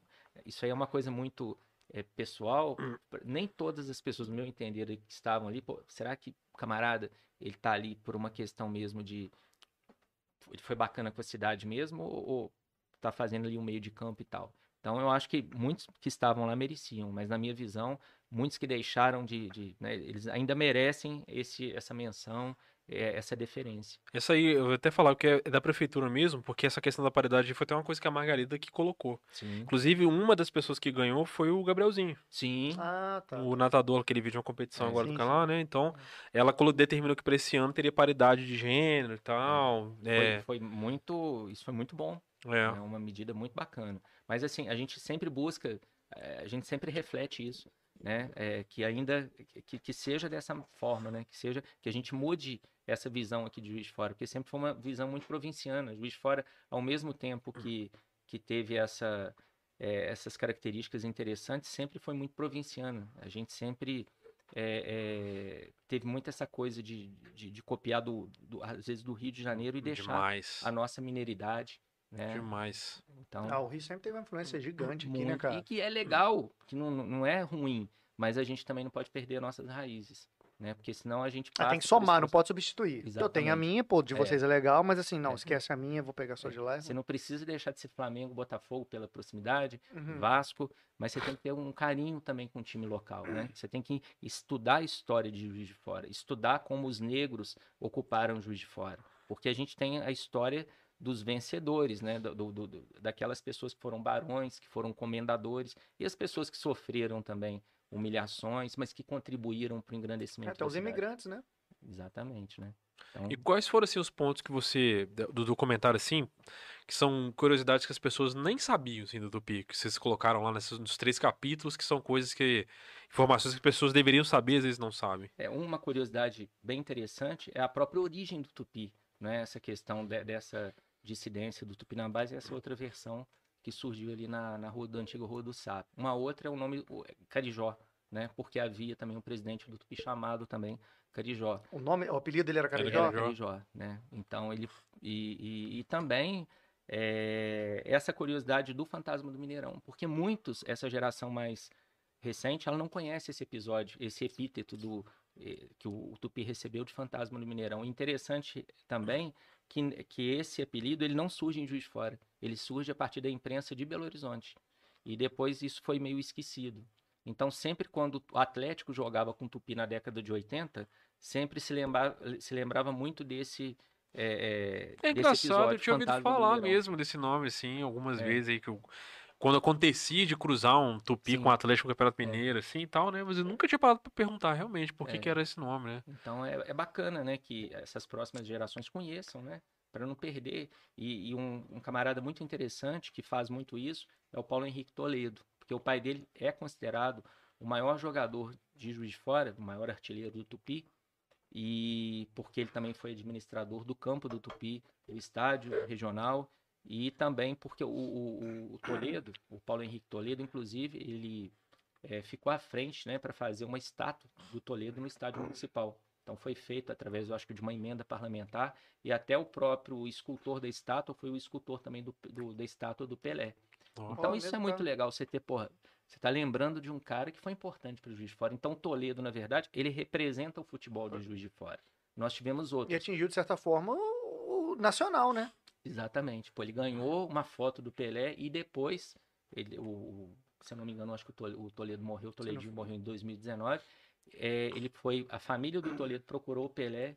Speaker 3: isso aí é uma coisa muito é, pessoal,
Speaker 1: Hum.
Speaker 3: nem todas as pessoas, no meu entender, que estavam ali, pô, será que camarada, ele tá ali por uma questão mesmo de, ele foi bacana com a cidade mesmo, ou, ou tá fazendo ali um meio de campo e tal? Então eu acho que muitos que estavam lá mereciam, mas na minha visão, muitos que deixaram de, de né, eles ainda merecem esse, essa menção, essa deferência.
Speaker 1: Essa aí, eu vou até falar que é da prefeitura mesmo, porque essa questão da paridade foi até uma coisa que a Margarida que colocou.
Speaker 3: Sim.
Speaker 1: Inclusive, uma das pessoas que ganhou foi o Gabrielzinho,
Speaker 3: Sim.
Speaker 2: Ah, tá.
Speaker 1: o natador, aquele vídeo de uma competição
Speaker 3: É,
Speaker 1: agora
Speaker 2: sim,
Speaker 1: do canal, né? Então, ela colo- determinou que para esse ano teria paridade de gênero e tal. É,
Speaker 3: Foi, foi muito, isso foi muito bom.
Speaker 1: é.
Speaker 3: É uma medida muito bacana. Mas assim, a gente sempre busca, a gente sempre reflete isso, né? É, que ainda que, que seja dessa forma, né? Que seja que a gente mude essa visão aqui de Juiz de Fora, porque sempre foi uma visão muito provinciana. Juiz de Fora, ao mesmo tempo que que teve essa eh, essas características interessantes, sempre foi muito provinciana. A gente sempre eh, eh, teve muito essa coisa de, de, de copiar do, do- às vezes do Rio de Janeiro e deixar
Speaker 1: Demais.
Speaker 3: a nossa mineridade, né?
Speaker 1: Demais.
Speaker 3: Então,
Speaker 2: Ah, o Rio sempre teve uma influência gigante aqui, né,
Speaker 3: muito-
Speaker 2: cara?
Speaker 3: E que é legal, que não, não é ruim, mas a gente também não pode perder nossas raízes, né? Porque senão a gente
Speaker 2: Ah, tem que somar, não pode substituir. Eu tenho a
Speaker 3: Exatamente.
Speaker 2: minha, pô, de
Speaker 3: É.
Speaker 2: vocês é legal, mas assim, não,
Speaker 3: É.
Speaker 2: esquece a minha, vou pegar só de lá.
Speaker 3: Você não precisa deixar de ser Flamengo, Botafogo pela proximidade,
Speaker 2: Uhum.
Speaker 3: Vasco, mas você tem que ter um carinho também com o time local, né? Você tem que estudar a história de Juiz de Fora, estudar como os negros ocuparam Juiz de Fora, porque a gente tem a história dos vencedores, né? Do, do- do- daquelas pessoas que foram barões, que foram comendadores, e as pessoas que sofreram também humilhações, mas que contribuíram para o engrandecimento
Speaker 2: Até
Speaker 3: da
Speaker 2: os
Speaker 3: cidade.
Speaker 2: imigrantes, né?
Speaker 3: Exatamente, né? Então,
Speaker 1: E quais foram assim os pontos que você do documentário assim, que são curiosidades que as pessoas nem sabiam assim do Tupi, que vocês colocaram lá nesses, nos três capítulos, que são coisas que informações que as pessoas deveriam saber, às vezes não sabem.
Speaker 3: É uma curiosidade bem interessante é a própria origem do tupi, né? Essa questão de- dessa dissidência do tupinambás e essa outra versão que surgiu ali na, na rua do antigo Rua do Sapo. Uma outra é o nome é Carijó, né? Porque havia também um presidente do tupi chamado também Carijó.
Speaker 2: O nome, o apelido dele era Carijó?
Speaker 3: Era Carijó, né? Então ele e, e- e também é, essa curiosidade do Fantasma do Mineirão, porque muitos essa geração mais recente, ela não conhece esse episódio, esse epíteto do eh, que o, o Tupi recebeu de Fantasma do Mineirão. Interessante também que, que esse apelido ele não surge em Juiz de Fora, ele surge a partir da imprensa de Belo Horizonte. E depois isso foi meio esquecido. Então, sempre quando o Atlético jogava com Tupi na década de 80, sempre se lembrava, se lembrava muito desse. É,
Speaker 1: É
Speaker 3: desse
Speaker 1: engraçado, eu tinha ouvido falar mesmo desse nome, assim, algumas
Speaker 3: É.
Speaker 1: vezes aí que eu, quando acontecia de cruzar um Tupi
Speaker 3: Sim.
Speaker 1: com o Atlético no Campeonato
Speaker 3: É.
Speaker 1: Mineiro, assim e tal, né? Mas eu nunca tinha parado pra perguntar realmente por que,
Speaker 3: É.
Speaker 1: que era esse nome, né?
Speaker 3: Então é, é bacana, né, que essas próximas gerações conheçam, né, para não perder. E, e um, um camarada muito interessante que faz muito isso é o Paulo Henrique Toledo, porque o pai dele é considerado o maior jogador de Juiz de Fora, o maior artilheiro do Tupi, e porque ele também foi administrador do campo do Tupi, do estádio regional, e também porque o, o- o Toledo, o Paulo Henrique Toledo, inclusive, ele eh, ficou à frente né, para fazer uma estátua do Toledo no estádio municipal. Então foi feito através, eu acho que, de uma emenda parlamentar, e até o próprio escultor da estátua foi o escultor também do, do- da estátua do Pelé. Então isso é muito
Speaker 2: cara.
Speaker 3: legal, você ter, porra, você tá lembrando de um cara que foi importante para o Juiz de Fora. Então Toledo, na verdade, ele representa o futebol de Juiz de Fora. Nós tivemos
Speaker 2: E
Speaker 3: outros.
Speaker 2: atingiu, de certa forma, o, o nacional, né?
Speaker 3: Exatamente. Pô, ele ganhou uma foto do Pelé e depois, ele, o, se eu não me engano, acho que o Toledo, morreu, o
Speaker 2: for.
Speaker 3: morreu em 2019. É, ele foi, a família do Toledo procurou o Pelé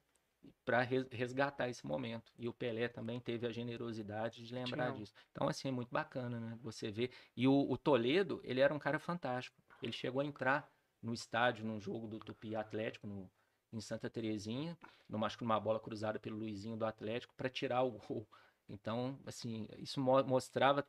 Speaker 3: para resgatar esse momento. E o Pelé também teve a generosidade de lembrar
Speaker 2: Tinha um-
Speaker 3: disso. Então, assim, é muito bacana, né? Você vê. E o, o Toledo, ele era um cara fantástico. Ele chegou a entrar no estádio, num jogo do Tupi Atlético, no, em Santa Terezinha, numa, acho que numa bola cruzada pelo Luizinho do Atlético, para tirar o gol. Então, assim, isso mo- mostrava,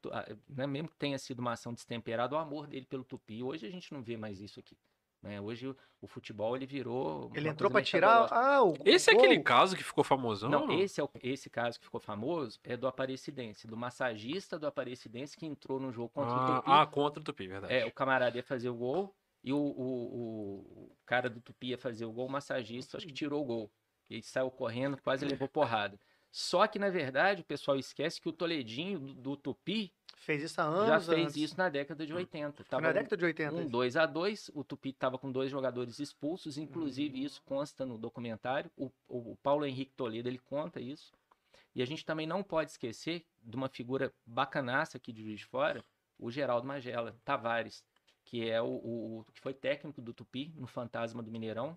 Speaker 3: né, mesmo que tenha sido uma ação destemperada, o amor dele pelo Tupi. Hoje a gente não vê mais isso aqui. Né? Hoje o, o futebol ele virou.
Speaker 2: Ele entrou pra tirar. Ah, o
Speaker 1: Esse é aquele caso que ficou famosão?
Speaker 3: Não, esse é o, esse caso que ficou famoso é do Aparecidense, do massagista do Aparecidense que entrou no jogo contra o
Speaker 1: ah,
Speaker 3: Tupi.
Speaker 1: ah, contra o Tupi, verdade.
Speaker 3: É, o camarada ia fazer o gol e o, o, o cara do Tupi ia fazer o gol, o massagista acho que tirou o gol. Ele saiu correndo, quase levou porrada. Só que, na verdade, o pessoal esquece que o Toledinho do, do Tupi
Speaker 2: Fez isso há anos.
Speaker 3: já fez isso na década de 80.
Speaker 2: Foi
Speaker 3: Tava
Speaker 2: na década de 80.
Speaker 3: um
Speaker 2: isso.
Speaker 3: 2 a 2 o Tupi estava com dois jogadores expulsos, inclusive
Speaker 2: Uhum.
Speaker 3: isso consta no documentário. O, o Paulo Henrique Toledo ele conta isso. E a gente também não pode esquecer de uma figura bacanaça aqui de Juiz de Fora, o Geraldo Magela Tavares, que é o, o- o- que foi técnico do Tupi no Fantasma do Mineirão.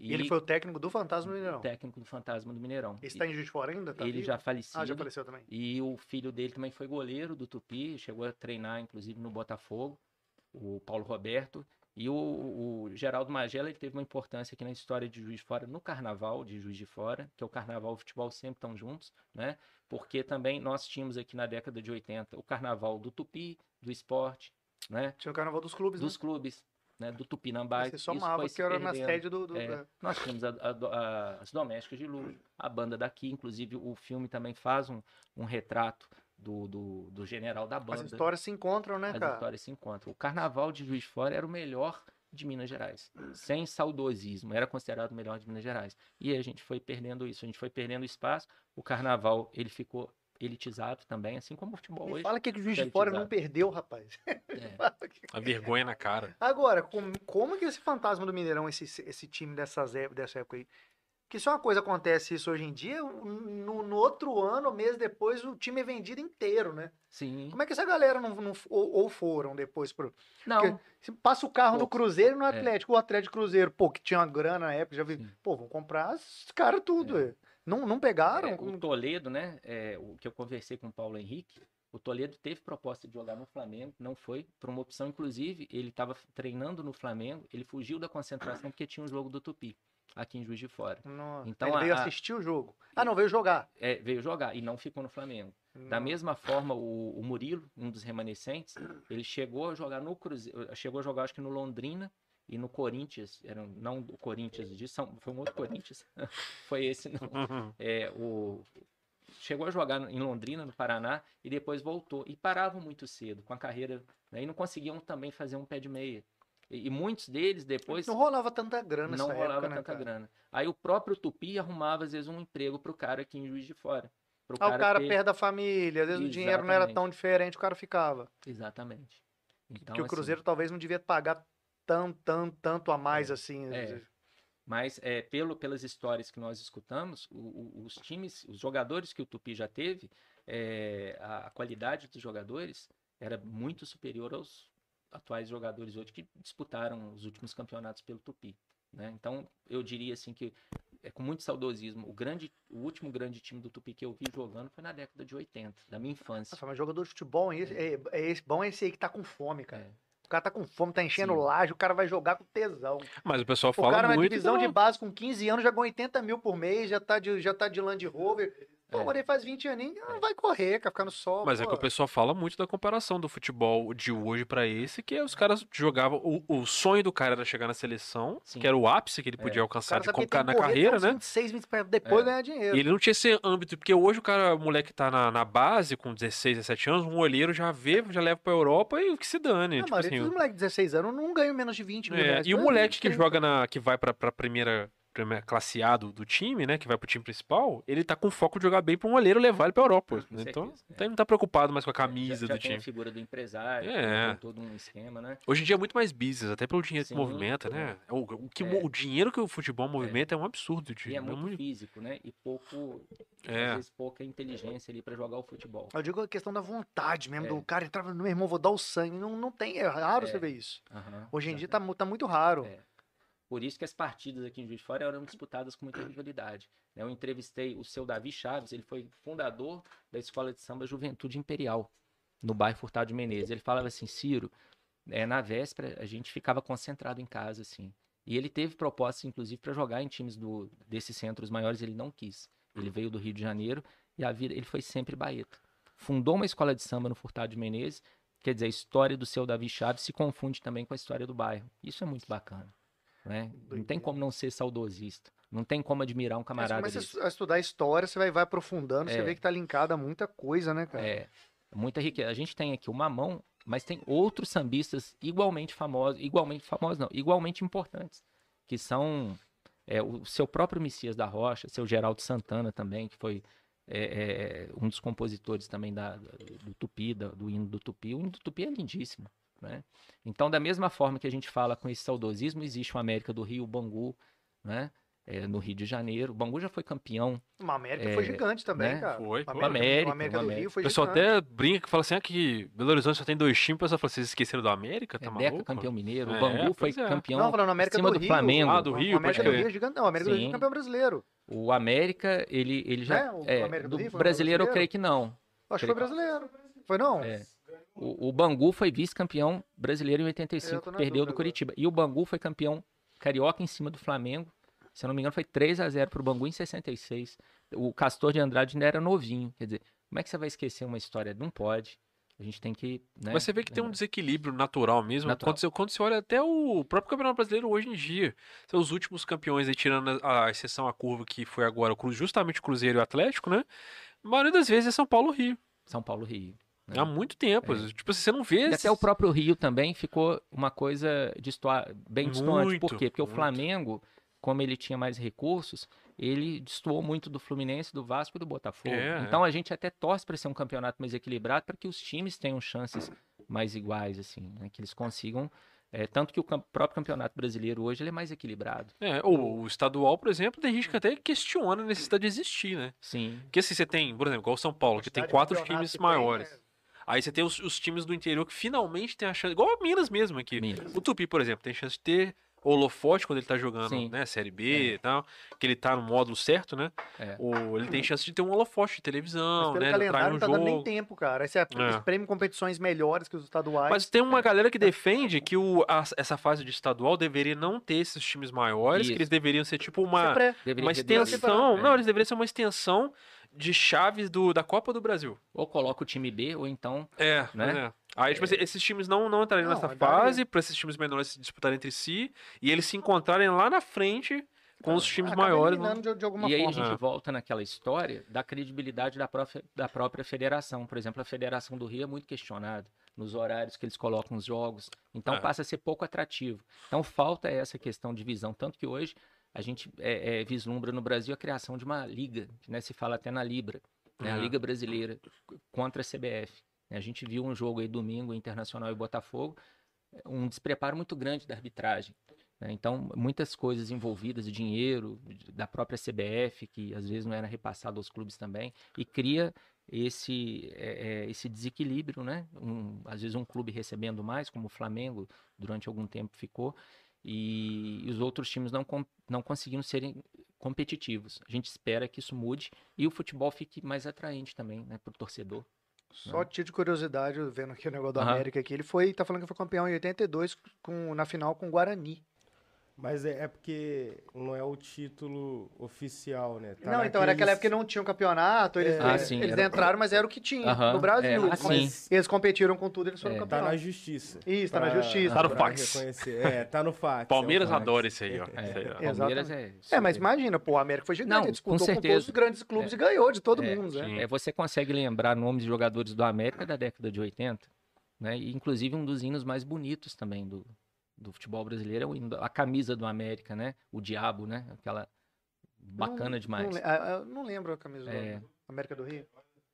Speaker 2: E ele foi o técnico do Fantasma do Mineirão.
Speaker 3: técnico do Fantasma do Mineirão.
Speaker 2: Esse tá em Juiz de Fora ainda? Tá
Speaker 3: ele
Speaker 2: vivo?
Speaker 3: já faleceu.
Speaker 2: Ah, já apareceu também.
Speaker 3: E o filho dele também foi goleiro do Tupi, chegou a treinar, inclusive, no Botafogo, o Paulo Roberto. E o, o Geraldo Magela ele teve uma importância aqui na história de Juiz de Fora, no Carnaval de Juiz de Fora, que é o Carnaval e o futebol sempre estão juntos, né? Porque também nós tínhamos aqui na década de 80 o Carnaval do Tupi, do esporte, né?
Speaker 2: Tinha o Carnaval dos Clubes,
Speaker 3: Dos
Speaker 2: né?
Speaker 3: clubes, né? Do Tupinambás.
Speaker 2: Você somava que era na sede do... do-
Speaker 3: É,
Speaker 2: é.
Speaker 3: nós tínhamos a- a a- as domésticas de luxo, a banda daqui, inclusive o filme também faz um, um retrato do, do, do general da
Speaker 2: As
Speaker 3: banda.
Speaker 2: histórias se encontram, né,
Speaker 3: As
Speaker 2: cara?
Speaker 3: histórias se encontram. O carnaval de Juiz de Fora era o melhor de Minas Gerais, sem saudosismo, era considerado o melhor de Minas Gerais. E a gente foi perdendo isso, a gente foi perdendo espaço. O carnaval, ele ficou elitizado também, assim como o futebol
Speaker 2: Me
Speaker 3: hoje.
Speaker 2: fala que, que o Juiz de
Speaker 3: Elitizado.
Speaker 2: Fora não perdeu, rapaz.
Speaker 3: É.
Speaker 2: Que-
Speaker 1: A vergonha na cara.
Speaker 2: Agora, como, como que esse fantasma do Mineirão, esse, esse time dessas, dessa época aí, que se uma coisa acontece isso hoje em dia, no, no outro ano, mês depois, o time é vendido inteiro, né?
Speaker 3: Sim.
Speaker 2: Como é que essa galera não, não- ou, ou foram depois pro.
Speaker 3: Não,
Speaker 2: Porque passa o carro no. Cruzeiro e no
Speaker 3: É.
Speaker 2: Atlético, o Atlético Cruzeiro, pô, que tinha uma grana na época, já vi.
Speaker 3: Sim.
Speaker 2: Pô, vão comprar os caras tudo,
Speaker 3: É.
Speaker 2: Não, não pegaram?
Speaker 3: É, o Toledo, né? é, o que eu conversei com o Paulo Henrique, o Toledo teve proposta de jogar no Flamengo, não foi, por uma opção, inclusive, ele estava treinando no Flamengo, ele fugiu da concentração porque tinha um jogo do Tupi. aqui em Juiz de Fora.
Speaker 2: Nossa.
Speaker 3: Então,
Speaker 2: ele veio
Speaker 3: a-
Speaker 2: assistir o jogo. Ah, não, veio jogar.
Speaker 3: É, veio jogar e não ficou no Flamengo. Da
Speaker 2: Não.
Speaker 3: mesma forma, o, o Murilo, um dos remanescentes, ele chegou a jogar no Cruzeiro, chegou a jogar acho que no Londrina e no Corinthians, era, não o Corinthians de São, foi um outro Corinthians, foi esse não. É, o, chegou a jogar em Londrina, no Paraná, e depois voltou. E paravam muito cedo com a carreira, né, e não conseguiam também fazer um pé de meia. E, e muitos deles depois
Speaker 2: Não rolava tanta grana
Speaker 3: não rolava
Speaker 2: época, né,
Speaker 3: tanta
Speaker 2: cara?
Speaker 3: grana. Aí o próprio Tupi arrumava às vezes um emprego pro cara aqui em Juiz de Fora. Pro
Speaker 2: Ah, o cara
Speaker 3: ter-
Speaker 2: perto da família, às vezes o dinheiro não era
Speaker 3: Exatamente.
Speaker 2: tão diferente, o cara ficava.
Speaker 3: Exatamente. Então,
Speaker 2: Porque o
Speaker 3: assim,
Speaker 2: Cruzeiro talvez não devia pagar tão, tão, tanto a mais
Speaker 3: É,
Speaker 2: assim.
Speaker 3: é. Mas é, pelo, pelas histórias que nós escutamos, o- o- os times, os jogadores que o Tupi já teve, é, a, a qualidade dos jogadores era muito superior aos atuais jogadores hoje que disputaram os últimos campeonatos pelo Tupi. né? Então, eu diria assim que, é, com muito saudosismo, o, grande, o último grande time do Tupi que eu vi jogando foi na década de 80, da minha infância.
Speaker 2: Nossa, mas jogador de futebol é esse, é, é esse, bom é esse aí que tá com fome, cara.
Speaker 3: É.
Speaker 2: O cara tá com fome, tá enchendo
Speaker 3: Sim.
Speaker 2: laje, o cara vai jogar com tesão.
Speaker 1: Mas o pessoal
Speaker 2: O
Speaker 1: fala
Speaker 2: cara na
Speaker 1: muito.
Speaker 2: divisão de base com 15 anos já ganha 80 mil por mês, já tá de, já tá de Land Rover. Pô,
Speaker 3: É.
Speaker 2: ele faz 20 aninhos, não vai correr, ficar no sol.
Speaker 1: Mas é
Speaker 2: pô.
Speaker 1: que o pessoal fala muito da comparação do futebol de hoje pra esse, que os caras jogavam. O, o sonho do cara era chegar na seleção,
Speaker 3: Sim.
Speaker 1: que era o ápice que ele
Speaker 3: É.
Speaker 1: podia
Speaker 2: O
Speaker 1: alcançar de na carreira, né?
Speaker 2: 26, 20 pra depois
Speaker 3: É.
Speaker 2: ganhar dinheiro.
Speaker 1: E ele não tinha esse âmbito, porque hoje o cara, o moleque que tá na, na base, com 16, 17 anos, um olheiro já vê, já leva pra Europa e o que se dane.
Speaker 2: Não,
Speaker 1: tipo
Speaker 2: mas
Speaker 1: assim,
Speaker 2: esses moleques de 16 anos não ganham menos de 20 mil
Speaker 1: é,
Speaker 2: reais.
Speaker 1: e o
Speaker 2: Ganha
Speaker 1: moleque
Speaker 2: 20,
Speaker 1: que
Speaker 2: 30.
Speaker 1: joga na. que vai pra, pra primeira classe A do, do time, né? Que vai pro time principal, ele tá com foco de jogar bem pra um olheiro levar ele pra Europa.
Speaker 3: Com
Speaker 1: então,
Speaker 3: certeza, é.
Speaker 1: então ele não tá preocupado mais com a
Speaker 3: Já-
Speaker 1: camisa
Speaker 3: já
Speaker 1: do
Speaker 3: tem
Speaker 1: time.
Speaker 3: a figura do empresário,
Speaker 1: É.
Speaker 3: tem todo um esquema, né?
Speaker 1: Hoje em dia é muito mais business, até pelo dinheiro
Speaker 3: Sim,
Speaker 1: que movimenta, né? O, o que,
Speaker 3: É.
Speaker 1: o dinheiro que o futebol movimenta é, um absurdo. de-
Speaker 3: E é
Speaker 1: é
Speaker 3: muito
Speaker 1: muito-
Speaker 3: físico, né? E pouco,
Speaker 1: É.
Speaker 3: às vezes pouca inteligência ali pra jogar o futebol.
Speaker 2: Eu digo a questão da vontade mesmo,
Speaker 3: É.
Speaker 2: do cara entrar no meu irmão, vou dar o sangue. Não, não tem, é raro
Speaker 3: É.
Speaker 2: você ver isso. Hoje em dia tá, tá muito raro.
Speaker 3: É. Por isso que as partidas aqui em Juiz de Fora eram disputadas com muita rivalidade. né? Eu entrevistei o seu Davi Chaves, ele foi fundador da Escola de Samba Juventude Imperial, no bairro Furtado de Menezes. Ele falava assim, Ciro, é, na véspera a gente ficava concentrado em casa, assim. E ele teve propostas, inclusive, para jogar em times do, desses centros maiores, ele não quis. Ele veio do Rio de Janeiro e a vida, ele foi sempre baeta. Fundou uma escola de samba no Furtado de Menezes, quer dizer, a história do seu Davi Chaves se confunde também com a história do bairro. Isso é muito bacana. Né? Não tem como não ser saudosista. Não tem como admirar um
Speaker 2: Mas
Speaker 3: camarada
Speaker 2: começa
Speaker 3: desse.
Speaker 2: a estudar história, você vai, vai aprofundando, você
Speaker 3: É.
Speaker 2: vê que tá linkado a muita coisa, né, cara?
Speaker 3: É, muita riqueza. A gente tem aqui o Mamão, mas tem outros sambistas igualmente famosos, igualmente famosos não, igualmente importantes, que são é, o seu próprio Messias da Rocha, seu Geraldo Santana também, que foi é, é, um dos compositores também da, do Tupi, da- do hino do Tupi. O hino do Tupi é lindíssimo, né? Então, da mesma forma que a gente fala com esse saudosismo, existe o América do Rio, o Bangu, né? É, no Rio de Janeiro. O Bangu já foi campeão.
Speaker 2: Uma América
Speaker 3: É,
Speaker 2: foi gigante também,
Speaker 3: né?
Speaker 2: cara.
Speaker 1: Foi,
Speaker 2: O
Speaker 1: foi.
Speaker 2: América,
Speaker 3: América,
Speaker 2: o América do
Speaker 3: América.
Speaker 2: Rio
Speaker 1: O
Speaker 2: foi
Speaker 1: pessoal
Speaker 2: gigante.
Speaker 1: até brinca que fala assim: ah, que Belo Horizonte só tem dois times, o pessoal fala, vocês esqueceram do América? Tá
Speaker 3: É,
Speaker 1: maluco?
Speaker 3: Deca campeão mineiro.
Speaker 1: É,
Speaker 3: o Bangu foi
Speaker 1: é.
Speaker 3: campeão
Speaker 2: Não, falando América
Speaker 3: acima
Speaker 2: do,
Speaker 3: do
Speaker 2: Rio.
Speaker 3: Flamengo.
Speaker 1: Ah, do Rio,
Speaker 2: O América do. Rio é gigante. Não, o América do Rio
Speaker 3: Sim.
Speaker 2: é campeão brasileiro.
Speaker 3: O América, ele, ele já.
Speaker 2: Né? O
Speaker 3: é,
Speaker 2: América do
Speaker 3: do
Speaker 2: Rio foi
Speaker 3: brasileiro, eu
Speaker 2: brasileiro?
Speaker 3: creio que não.
Speaker 2: Acho que foi brasileiro. Foi não?
Speaker 3: É. O, o Bangu foi vice-campeão brasileiro em
Speaker 2: Eu
Speaker 3: 85,
Speaker 2: tô na
Speaker 3: perdeu do
Speaker 2: agora.
Speaker 3: Curitiba. E o Bangu foi campeão carioca em cima do Flamengo. Se eu não me engano, foi 3 a 0 pro Bangu em 66. O Castor de Andrade ainda era novinho. Quer dizer, como é que você vai esquecer uma história? Não pode. A gente tem que. Né,
Speaker 1: Mas você vê que tem um desequilíbrio natural mesmo.
Speaker 3: Natural.
Speaker 1: Quando, você, quando você olha até o próprio Campeonato Brasileiro hoje em dia. Seus últimos campeões aí, tirando a, a exceção à curva que foi agora justamente o Cruzeiro e o Atlético, né? A maioria das vezes é São Paulo Rio.
Speaker 3: São Paulo Rio. Né?
Speaker 1: Há muito tempo. Tipo, assim, você não vê.
Speaker 3: E até o próprio Rio também ficou uma coisa distua- bem distante. Por quê? Porque o
Speaker 1: muito.
Speaker 3: Flamengo, como ele tinha mais recursos, ele destoou muito do Fluminense, do Vasco e do Botafogo.
Speaker 1: É,
Speaker 3: então a gente até torce para ser um campeonato mais equilibrado, para que os times tenham chances mais iguais, assim, né? que eles consigam. é, tanto que o cam- próprio campeonato brasileiro hoje ele é mais equilibrado.
Speaker 1: É, o, o estadual, por exemplo, tem gente que até questiona a necessidade de existir, né?
Speaker 3: Sim.
Speaker 1: Porque se você tem, por exemplo, igual o São Paulo, que tem quatro times
Speaker 2: tem,
Speaker 1: maiores.
Speaker 2: É.
Speaker 1: Aí você tem os, os times do interior que finalmente tem a chance. Igual a Minas mesmo aqui.
Speaker 3: Minas.
Speaker 1: O Tupi, por exemplo, tem chance de ter holofote quando ele tá jogando,
Speaker 3: Sim.
Speaker 1: né, Série B e tal, que ele tá no módulo certo, né?
Speaker 3: É.
Speaker 1: O, ele tem chance de ter um holofote de
Speaker 2: Mas
Speaker 1: televisão,
Speaker 2: pelo
Speaker 1: né,
Speaker 2: calendário não tá dando nem
Speaker 1: jogo.
Speaker 2: tempo, cara. Aí você
Speaker 1: É.
Speaker 2: espreme competições melhores que os estaduais.
Speaker 1: Mas tem uma galera que defende que o, a- essa fase de estadual deveria não ter esses times maiores, que
Speaker 3: Isso.
Speaker 1: eles deveriam ser tipo uma,
Speaker 3: Deveria
Speaker 1: uma extensão.
Speaker 3: É.
Speaker 1: Não, eles deveriam ser uma extensão de chaves do, da Copa do Brasil.
Speaker 3: Ou coloca o time B, ou então.
Speaker 1: É,
Speaker 3: Né?
Speaker 1: né? Aí, tipo assim, esses times não, não entrariam
Speaker 2: Não,
Speaker 1: nessa fase, pra esses times menores se disputarem entre si, e eles se encontrarem lá na frente com os times
Speaker 2: acaba
Speaker 1: maiores.
Speaker 2: eliminando de, de alguma
Speaker 3: e aí a
Speaker 2: forma.
Speaker 3: gente
Speaker 1: É.
Speaker 3: volta naquela história da credibilidade da própria, da própria federação. Por exemplo, a Federação do Rio é muito questionada nos horários que eles colocam os jogos. Então
Speaker 1: É.
Speaker 3: passa a ser pouco atrativo. Então falta essa questão de visão. Tanto que hoje a gente é, é, vislumbra no Brasil a criação de uma liga, né? se fala até na Libra, né? a
Speaker 1: É.
Speaker 3: Liga Brasileira contra a CBF. A gente viu um jogo aí domingo, Internacional e Botafogo, um despreparo muito grande da arbitragem. né? Então, muitas coisas envolvidas, dinheiro da própria CBF, que às vezes não era repassado aos clubes também, e cria esse, é, é, esse desequilíbrio, né? Um- às vezes um clube recebendo mais, como o Flamengo durante algum tempo ficou, e, os outros times não, não conseguindo serem competitivos. A gente espera que isso mude e o futebol fique mais atraente também né, para o torcedor.
Speaker 2: Só título de curiosidade, vendo aqui o negócio do
Speaker 3: Aham.
Speaker 2: América aqui, ele foi, tá falando que foi campeão em 82 com, na final com o Guarani.
Speaker 5: Mas é, é porque não é o título oficial, né? Tá
Speaker 2: não, então era aquela época que não tinha um campeonato, eles,
Speaker 5: É. Ah,
Speaker 3: sim,
Speaker 2: eles
Speaker 3: era-
Speaker 2: entraram, mas era o que tinha
Speaker 3: Aham,
Speaker 2: no Brasil.
Speaker 3: é, assim.
Speaker 2: Eles competiram com tudo, eles foram
Speaker 3: É.
Speaker 5: tá
Speaker 2: campeões.
Speaker 5: na justiça.
Speaker 2: Isso, tá na
Speaker 5: Pra-
Speaker 2: justiça.
Speaker 1: Tá no fax.
Speaker 5: reconhecer. É, tá no fax.
Speaker 1: Palmeiras
Speaker 5: é o fax.
Speaker 1: adora isso aí, ó.
Speaker 3: É, Palmeiras é,
Speaker 2: É, mas imagina, pô, o América foi gigante,
Speaker 3: Não,
Speaker 2: ele
Speaker 3: com
Speaker 2: disputou com,
Speaker 3: certeza.
Speaker 2: todos os grandes clubes
Speaker 3: É.
Speaker 2: e ganhou de todo
Speaker 3: É,
Speaker 2: mundo, né?
Speaker 1: sim.
Speaker 3: É, você consegue lembrar nomes de jogadores do América da década de 80, né? E, inclusive um dos hinos mais bonitos também do, do futebol brasileiro é a camisa do América, né? O diabo, né? Aquela bacana
Speaker 2: Não-
Speaker 3: demais.
Speaker 2: Não, ah, ah, não lembro a camisa
Speaker 3: É.
Speaker 2: do América do Rio.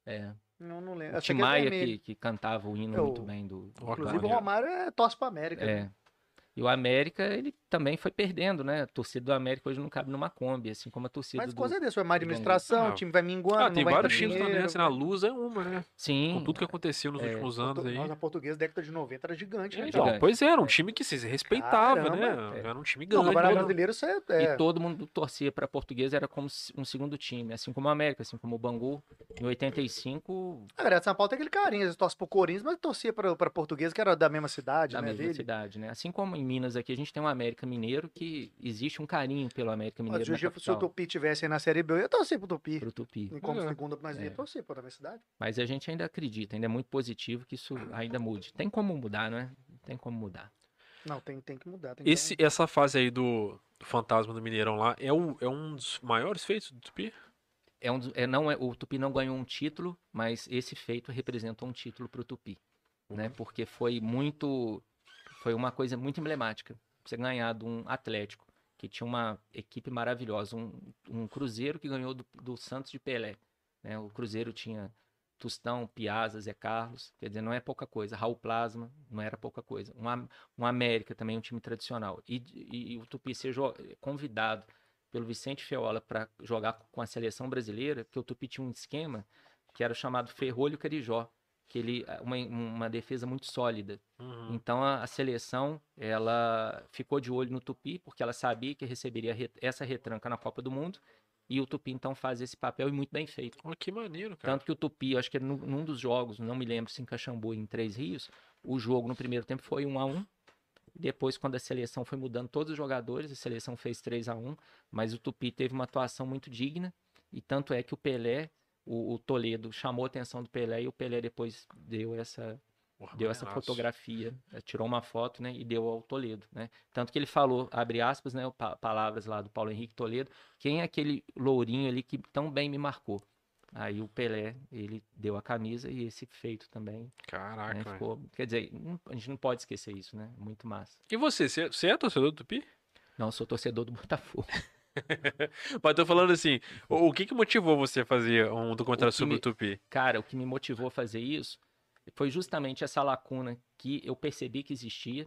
Speaker 3: É.
Speaker 2: Não, não lembro.
Speaker 3: O
Speaker 2: Eu
Speaker 3: Tim
Speaker 2: que é
Speaker 3: Maia que, que cantava o hino
Speaker 2: o-
Speaker 3: muito bem do. do
Speaker 1: Inclusive,
Speaker 2: o. Romário é torce pra América.
Speaker 3: É.
Speaker 2: né?
Speaker 3: E o América, ele também foi perdendo, né? A torcida do América hoje não cabe numa Kombi, assim como a torcida
Speaker 2: Mas
Speaker 3: do...
Speaker 2: com certeza, foi má administração,
Speaker 1: Ah,
Speaker 2: o time vai minguando,
Speaker 1: Ah,
Speaker 2: não
Speaker 1: tem vários times também, assim, a Luz é uma, né?
Speaker 3: Sim.
Speaker 1: Com tudo que aconteceu nos
Speaker 3: É,
Speaker 1: últimos anos aí.
Speaker 2: Nós, a portuguesa, década de 90, era gigante, né?
Speaker 1: Então,
Speaker 3: gigante.
Speaker 1: pois é, era um time que se respeitava,
Speaker 2: Caramba,
Speaker 1: né?
Speaker 3: é.
Speaker 1: Era um time
Speaker 2: Não,
Speaker 1: grande.
Speaker 2: o Campeonato
Speaker 1: né?
Speaker 2: Brasileiro, isso é... é-
Speaker 3: E todo mundo torcia para Portuguesa, era como um segundo time, assim como o América, assim como o Bangu. Em 85,
Speaker 2: A galera de São Paulo tem aquele carinho, eles torcem pro Corinthians, mas torcia pra, pra portuguesa, que era da mesma cidade,
Speaker 3: da
Speaker 2: né,
Speaker 3: mesma
Speaker 2: dele.
Speaker 3: cidade, né? Assim como em Minas aqui, a gente tem o América Mineiro, que existe um carinho pelo América
Speaker 2: Mas
Speaker 3: Mineiro
Speaker 2: se
Speaker 3: na
Speaker 2: o- se o Tupi tivesse aí na Série B, eu ia torcer pro Tupi.
Speaker 3: pro Tupi.
Speaker 2: E como
Speaker 1: É.
Speaker 2: segunda, mas ia
Speaker 3: É.
Speaker 2: torcer pô, da minha cidade.
Speaker 3: Mas a gente ainda acredita, ainda é muito positivo que isso ainda mude. Tem como mudar, né? Tem como mudar.
Speaker 2: Não, tem, tem que mudar. Tem que
Speaker 1: Esse, essa fase aí do, do Fantasma do Mineirão lá é, o, é um dos maiores feitos do Tupi?
Speaker 3: É um, é, não é, o Tupi não ganhou um título, mas esse feito representa um título para o Tupi, né? Porque foi muito, foi uma coisa muito emblemática. Você ganhar de um Atlético que tinha uma equipe maravilhosa, um, um Cruzeiro que ganhou do, do Santos de Pelé, né? O Cruzeiro tinha Tostão, Piazza, Zé Carlos, quer dizer, não é pouca coisa. Raul Plasma, não era pouca coisa. Um, um América também, um time tradicional. E, e- e o Tupi ser convidado pelo Vicente Feola para jogar com a seleção brasileira, porque o Tupi tinha um esquema que era chamado Ferrolho Carijó, que ele uma, uma defesa muito sólida.
Speaker 1: Uhum.
Speaker 3: Então a, a seleção ela ficou de olho no Tupi porque ela sabia que receberia re- essa retranca na Copa do Mundo e o Tupi então faz esse papel e muito bem feito.
Speaker 1: Olha que maneiro, cara.
Speaker 3: Tanto que o Tupi, acho que num, num dos jogos, não me lembro se em Caxambu em Três Rios, o jogo no primeiro tempo foi 1 a 1 depois, quando a seleção foi mudando todos os jogadores, a seleção fez 3 a 1 mas o Tupi teve uma atuação muito digna. E tanto é que o Pelé, o, o Toledo, chamou a atenção do Pelé e o Pelé depois deu essa,
Speaker 1: Porra,
Speaker 3: deu essa fotografia, eh, tirou uma foto, né, e deu ao Toledo, né? Tanto que ele falou, abre aspas, né, palavras lá do Paulo Henrique Toledo, quem é aquele lourinho ali que tão bem me marcou? Aí o Pelé, ele deu a camisa e esse feito também,
Speaker 1: Caraca,
Speaker 3: né, ficou, quer dizer, a gente não pode esquecer isso, né? Muito massa.
Speaker 1: E você, você é torcedor do Tupi?
Speaker 3: Não, sou torcedor do Botafogo.
Speaker 1: Mas tô falando assim, o, o que que motivou você a fazer um documentário
Speaker 3: O
Speaker 1: sobre
Speaker 3: me-
Speaker 1: o Tupi?
Speaker 3: Cara, o que me motivou a fazer isso foi justamente essa lacuna que eu percebi que existia,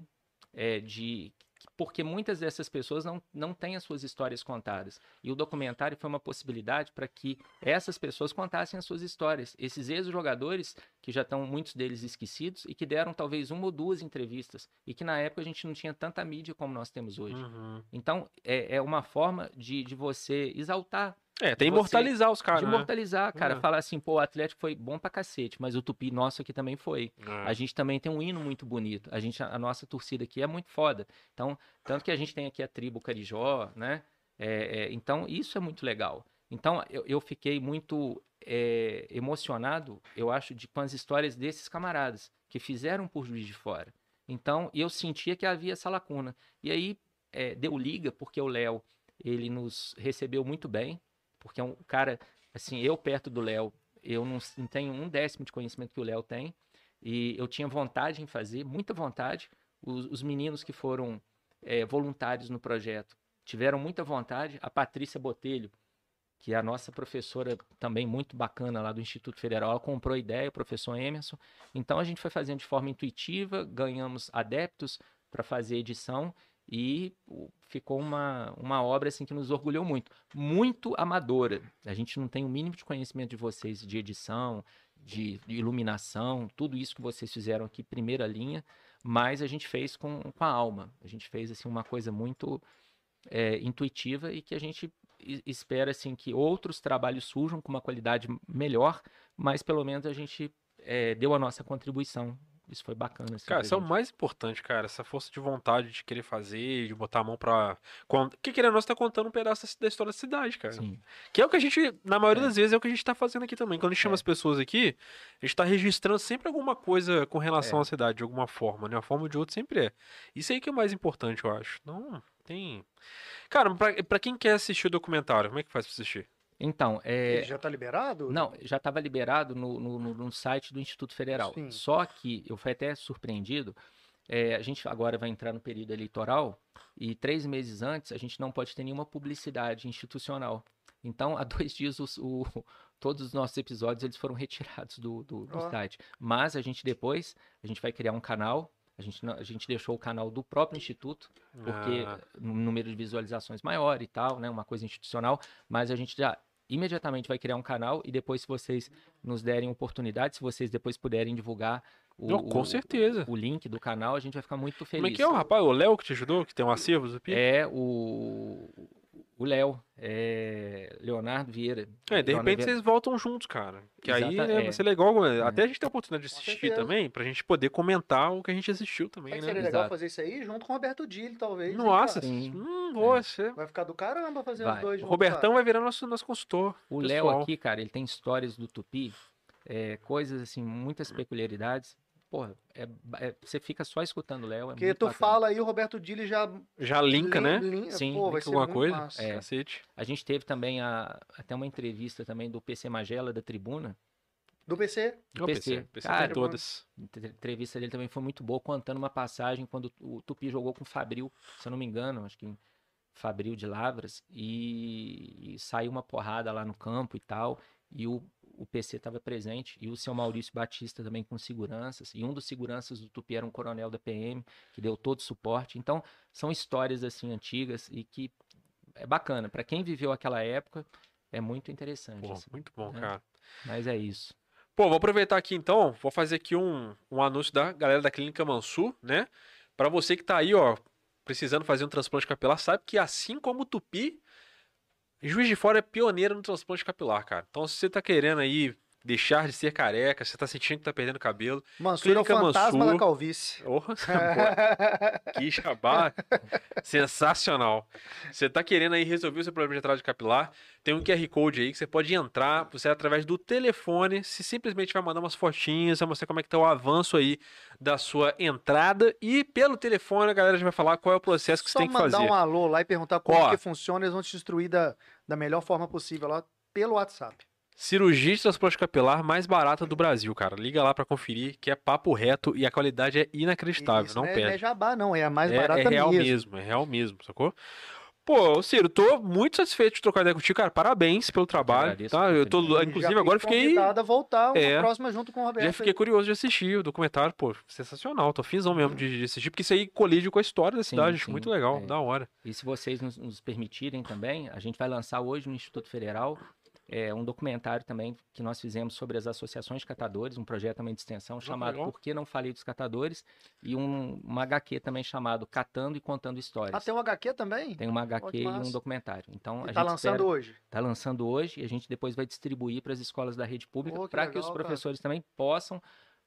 Speaker 3: é, de porque muitas dessas pessoas não, não têm as suas histórias contadas. E o documentário foi uma possibilidade para que essas pessoas contassem as suas histórias. Esses ex-jogadores, que já estão muitos deles esquecidos, e que deram talvez uma ou duas entrevistas, e que na época a gente não tinha tanta mídia como nós temos hoje.
Speaker 1: Uhum.
Speaker 3: Então, é, é uma forma de, de você exaltar
Speaker 1: É, tem
Speaker 3: Você-
Speaker 1: imortalizar os caras,
Speaker 3: de
Speaker 1: né?
Speaker 3: imortalizar, cara.
Speaker 1: É.
Speaker 3: Falar assim, pô, o Atlético foi bom pra cacete, mas o Tupi nosso aqui também foi.
Speaker 1: É.
Speaker 3: A gente também tem um hino muito bonito. A, gente, a nossa torcida aqui é muito foda. Então, tanto que a gente tem aqui a tribo Carijó, né? É, é, então, isso é muito legal. Então, eu, eu fiquei muito é, emocionado, eu acho, de, com as histórias desses camaradas que fizeram por Juiz de Fora. Então, eu sentia que havia essa lacuna. E aí, é, deu liga, porque o Léo, ele nos recebeu muito bem, porque é um cara, assim, eu perto do Léo, eu não, não tenho um décimo de conhecimento que o Léo tem, e eu tinha vontade em fazer, muita vontade. Os, os meninos que foram é, voluntários no projeto tiveram muita vontade. A Patrícia Botelho, que é a nossa professora também muito bacana lá do Instituto Federal, ela comprou a ideia, o professor Emerson. Então a gente foi fazendo de forma intuitiva, ganhamos adeptos para fazer edição e ficou uma, uma obra assim que nos orgulhou muito. Muito amadora. A gente não tem o mínimo de conhecimento de vocês de edição, de, de iluminação, tudo isso que vocês fizeram aqui, primeira linha, mas a gente fez com, com a alma. A gente fez assim uma coisa muito é, intuitiva e que a gente espera assim que outros trabalhos surjam com uma qualidade melhor, mas pelo menos a gente é, deu a nossa contribuição. Isso foi bacana. Assim,
Speaker 1: Cara, isso é o mais importante, cara. Essa força de vontade de querer fazer, de botar a mão pra. Que querendo, nós tá contando um pedaço da- da história da cidade, cara.
Speaker 3: Sim.
Speaker 1: Que é o que a gente, na maioria
Speaker 3: É.
Speaker 1: das vezes, é o que a gente tá fazendo aqui também. Quando a gente chama
Speaker 3: É.
Speaker 1: as pessoas aqui, a gente tá registrando sempre alguma coisa com relação
Speaker 3: É.
Speaker 1: à cidade, de alguma forma, né? Uma forma ou de outra sempre é. Isso aí que é o mais importante, eu acho. Não, tem. Cara, pra, pra quem quer assistir o documentário, como é que faz pra assistir?
Speaker 3: Então, é,
Speaker 2: Ele já tá liberado?
Speaker 3: Não, já estava liberado no, no, no- site do Instituto Federal.
Speaker 2: Sim.
Speaker 3: Só que eu fui até surpreendido. é, a gente agora vai entrar no período eleitoral e três meses antes a gente não pode ter nenhuma publicidade institucional. Então, há dois dias os- o- todos os nossos episódios eles foram retirados do, do- do
Speaker 2: Ó.
Speaker 3: site. Mas a gente depois a gente vai criar um canal. A gente, a gente deixou o canal do próprio instituto porque
Speaker 1: Ah,
Speaker 3: número de visualizações maior e tal, né? Uma coisa institucional, mas a gente já imediatamente vai criar um canal e depois, se vocês nos derem oportunidade, se vocês depois puderem divulgar o,
Speaker 1: não, com
Speaker 3: o-
Speaker 1: certeza.
Speaker 3: o link do canal, a gente vai ficar muito feliz.
Speaker 1: Como é que é o rapaz? O Léo que te ajudou, que tem um acervo do Pi?
Speaker 3: É o o Léo, é Leonardo Vieira.
Speaker 1: É, de
Speaker 3: Leonardo
Speaker 1: repente
Speaker 3: Vieira.
Speaker 1: vocês voltam juntos, cara. Que aí
Speaker 3: Exata-
Speaker 1: né,
Speaker 3: é.
Speaker 1: vai ser legal. Até a gente ter a oportunidade de assistir também, pra gente poder comentar o que a gente assistiu também,
Speaker 2: que
Speaker 1: né?
Speaker 2: seria legal
Speaker 3: Exato.
Speaker 2: fazer isso aí junto com o Roberto Dilli, talvez. hein,
Speaker 1: Nossa?
Speaker 3: Sim.
Speaker 1: hum, você.
Speaker 2: Vai ficar do caramba fazer
Speaker 3: Vai.
Speaker 2: os dois
Speaker 1: O
Speaker 2: juntos.
Speaker 1: Robertão vai virar nosso, nosso consultor.
Speaker 3: O Léo aqui, cara, ele tem histórias do Tupi, é, coisas assim, muitas peculiaridades. Porra, é, é- você fica só escutando o Léo. É
Speaker 2: Porque
Speaker 3: muito
Speaker 2: tu
Speaker 3: bacana.
Speaker 2: fala aí, o Roberto Dilli já.
Speaker 1: Já linka,
Speaker 2: lin-
Speaker 1: né?
Speaker 2: lin-
Speaker 3: Sim,
Speaker 2: Pô, vai
Speaker 1: Linka
Speaker 2: ser
Speaker 1: alguma
Speaker 2: muito
Speaker 1: coisa.
Speaker 2: massa.
Speaker 3: É.
Speaker 1: Cacete.
Speaker 3: A gente teve também a, até uma entrevista também do PC Magela, da Tribuna.
Speaker 2: Do PC.
Speaker 3: Do PC.
Speaker 1: PC, PC
Speaker 3: Cara,
Speaker 1: tem todas.
Speaker 3: A entre- entrevista dele também foi muito boa, contando uma passagem quando o Tupi jogou com o Fabril, se eu não me engano, acho que Fabril de Lavras, e, e saiu uma porrada lá no campo e tal, e o, o PC estava presente, e o seu Maurício Batista também com seguranças, e um dos seguranças do Tupi era um coronel da PM, que deu todo o suporte. Então, são histórias assim antigas e que é bacana. Para quem viveu aquela época, é muito interessante.
Speaker 1: Pô,
Speaker 3: assim.
Speaker 1: muito bom,
Speaker 3: É.
Speaker 1: cara.
Speaker 3: Mas é isso.
Speaker 1: Pô, vou aproveitar aqui então, vou fazer aqui um, um anúncio da galera da Clínica Mansur, né? Pra você que tá aí, ó, precisando fazer um transplante capilar, sabe que assim como o Tupi, Juiz de Fora é pioneiro no transplante capilar, cara. Então, se você tá querendo aí deixar de ser careca, você tá sentindo que tá perdendo cabelo,
Speaker 2: Mansur é o fantasma
Speaker 1: Mansur.
Speaker 2: da calvície.
Speaker 1: Pô, que jabá sensacional. Você tá querendo aí resolver o seu problema de atraso capilar, tem um QR Code aí que você pode entrar, você através do telefone, se simplesmente vai mandar umas fotinhas, vai mostrar como é que tá o avanço aí da sua entrada e pelo telefone a galera já vai falar qual é o processo que você
Speaker 2: Só
Speaker 1: tem que
Speaker 2: mandar
Speaker 1: fazer.
Speaker 2: um alô lá e perguntar como
Speaker 1: Ó.
Speaker 2: que funciona, eles vão te instruir da, da melhor forma possível lá pelo WhatsApp.
Speaker 1: Cirurgia de transplante capilar mais barata do Brasil, cara. Liga lá pra conferir que é papo reto e a qualidade é inacreditável,
Speaker 2: Isso
Speaker 1: não
Speaker 2: é,
Speaker 1: perde.
Speaker 2: Não é jabá, não, é a mais
Speaker 1: é,
Speaker 2: barata
Speaker 1: é real
Speaker 2: mesmo.
Speaker 1: mesmo, é real mesmo, sacou? Pô, Ciro, tô muito satisfeito de trocar ideia contigo, cara. Parabéns pelo trabalho, tá? Eu tô, inclusive,
Speaker 2: Já
Speaker 1: agora fiquei,
Speaker 2: convidado a voltar uma
Speaker 1: É.
Speaker 2: próxima junto com o Roberto.
Speaker 1: já fiquei curioso de assistir o documentário, pô, sensacional. Tô finzão mesmo de, de assistir, porque isso aí colide com a história da
Speaker 3: Sim,
Speaker 1: cidade, acho
Speaker 3: sim,
Speaker 1: muito legal,
Speaker 3: é.
Speaker 1: da hora.
Speaker 3: E se vocês nos, nos permitirem também, a gente vai lançar hoje no Instituto Federal é, um documentário também que nós fizemos sobre as associações de catadores, um projeto também de extensão chamado
Speaker 1: legal.
Speaker 3: Por que Não Falei dos Catadores e um, uma HQ também chamado Catando e Contando Histórias.
Speaker 2: Ah, tem um HQ também?
Speaker 3: Tem uma HQ e um documentário. Então, a
Speaker 2: E tá
Speaker 3: gente
Speaker 2: lançando
Speaker 3: espera-
Speaker 2: hoje.
Speaker 3: Tá lançando hoje e a gente depois vai distribuir para as escolas da rede pública
Speaker 2: Pô, que
Speaker 3: para que os
Speaker 2: legal, cara.
Speaker 3: professores também possam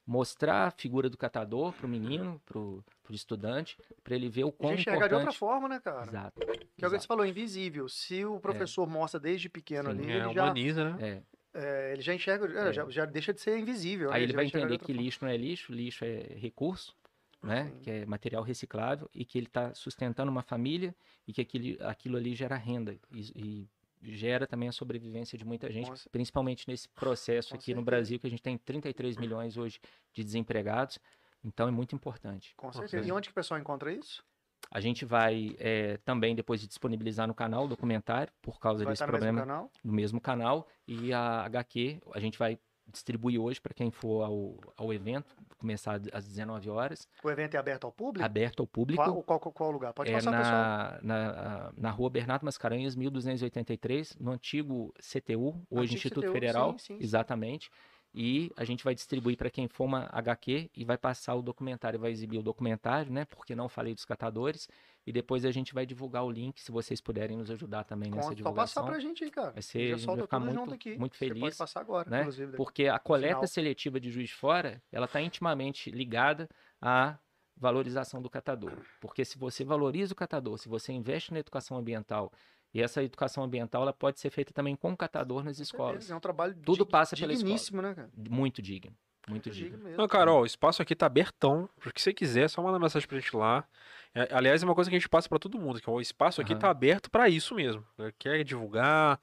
Speaker 3: mostrar a figura do catador para o menino, para o estudante, para ele ver o
Speaker 2: A
Speaker 3: quão
Speaker 2: gente enxerga de outra
Speaker 3: importante.
Speaker 2: forma, né, cara?
Speaker 3: Exato.
Speaker 2: Que é o que você falou, invisível. Se o professor mostra desde pequeno
Speaker 3: Sim.
Speaker 2: ali,
Speaker 1: É,
Speaker 2: ele já,
Speaker 1: humaniza, né?
Speaker 3: É.
Speaker 2: é, ele já enxerga, é,
Speaker 3: É.
Speaker 2: Já, já deixa de ser invisível. né?
Speaker 3: Aí ele vai
Speaker 2: enxergar de
Speaker 3: entender que lixo não é lixo, lixo é recurso, né?
Speaker 2: Sim.
Speaker 3: Que é material reciclável e que ele está sustentando uma família e que aquilo, aquilo ali gera renda e, e gera também a sobrevivência de muita gente,
Speaker 2: cer-
Speaker 3: principalmente nesse processo
Speaker 2: Com
Speaker 3: aqui no
Speaker 2: certeza.
Speaker 3: Brasil que a gente tem 33 milhões hoje de desempregados. Então é muito importante.
Speaker 2: Com certeza. E onde que o pessoal encontra isso?
Speaker 3: A gente vai eh, também depois de disponibilizar no canal o documentário por causa
Speaker 2: Vai
Speaker 3: desse
Speaker 2: estar no mesmo
Speaker 3: problema
Speaker 2: canal?
Speaker 3: no mesmo canal e a HQ a gente vai distribuir hoje para quem for ao, ao evento, começar às 19 horas,
Speaker 2: O evento é aberto ao público?
Speaker 3: aberto ao público.
Speaker 2: Qual, qual, qual- lugar? Pode
Speaker 3: é
Speaker 2: passar, pessoal.
Speaker 3: na, na, na rua Bernardo Mascarenhas, 1283, no antigo CTU, hoje
Speaker 2: Antigo
Speaker 3: Instituto
Speaker 2: CTU,
Speaker 3: Federal,
Speaker 2: sim, sim.
Speaker 3: exatamente. E a gente vai distribuir para quem for uma HQ e vai passar o documentário, vai exibir o documentário, né? Porque não falei dos catadores. E depois a gente vai divulgar o link, se vocês puderem nos ajudar também nessa
Speaker 2: Conta- Pode passar
Speaker 3: divulgação.
Speaker 2: pra gente aí, cara.
Speaker 3: Vai ser-
Speaker 2: Já
Speaker 3: a gente vai ficar muito-
Speaker 2: junto aqui.
Speaker 3: muito
Speaker 2: Você pode
Speaker 3: feliz,
Speaker 2: passar agora,
Speaker 3: né?
Speaker 2: inclusive.
Speaker 3: Porque a coleta
Speaker 2: final.
Speaker 3: seletiva de Juiz de Fora, ela está intimamente ligada à valorização do catador. Porque se você valoriza o catador, se você investe na educação ambiental, e essa educação ambiental ela pode ser feita também com o catador nas escolas.
Speaker 2: É um trabalho
Speaker 3: Tudo
Speaker 2: dig-
Speaker 3: passa pela escola.
Speaker 2: digníssimo, né, cara?
Speaker 3: Muito digno, muito
Speaker 2: digno
Speaker 3: digno.
Speaker 2: mesmo.
Speaker 1: Não, cara, ó, o espaço aqui tá abertão. Porque se você quiser, é só mandar mensagem pra gente lá. É, aliás, é uma coisa que a gente passa pra todo mundo, que o espaço aqui
Speaker 3: Aham.
Speaker 1: tá aberto pra isso mesmo. né? Quer divulgar,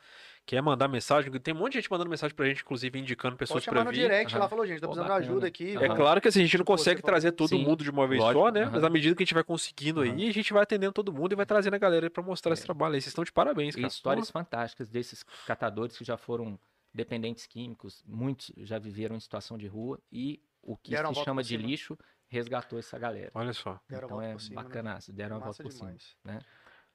Speaker 1: quer mandar mensagem. Tem um monte de gente mandando mensagem pra gente, inclusive indicando pessoas
Speaker 2: chamar
Speaker 1: pra
Speaker 2: no
Speaker 1: vir.
Speaker 2: direct
Speaker 3: Aham.
Speaker 2: lá, falou, gente, tá precisando de ajuda aqui.
Speaker 1: É claro que assim, a gente não
Speaker 2: você
Speaker 1: consegue trazer todo
Speaker 3: Sim,
Speaker 1: mundo de uma vez
Speaker 3: lógico,
Speaker 1: só, né? Mas à medida que a gente vai conseguindo aí, a gente vai atendendo todo mundo e vai trazendo a galera aí pra mostrar
Speaker 3: É.
Speaker 1: esse trabalho aí. Vocês estão de parabéns,
Speaker 3: E
Speaker 1: cara.
Speaker 3: histórias fantásticas desses catadores que já foram dependentes químicos, muitos já viveram em situação de rua e o que
Speaker 2: Deram
Speaker 3: se chama de
Speaker 2: cima.
Speaker 3: lixo resgatou essa galera.
Speaker 1: Olha só.
Speaker 2: Deram
Speaker 3: então é
Speaker 2: cima, né?
Speaker 3: bacana, deram a
Speaker 2: Massa
Speaker 3: volta por cima.
Speaker 2: demais.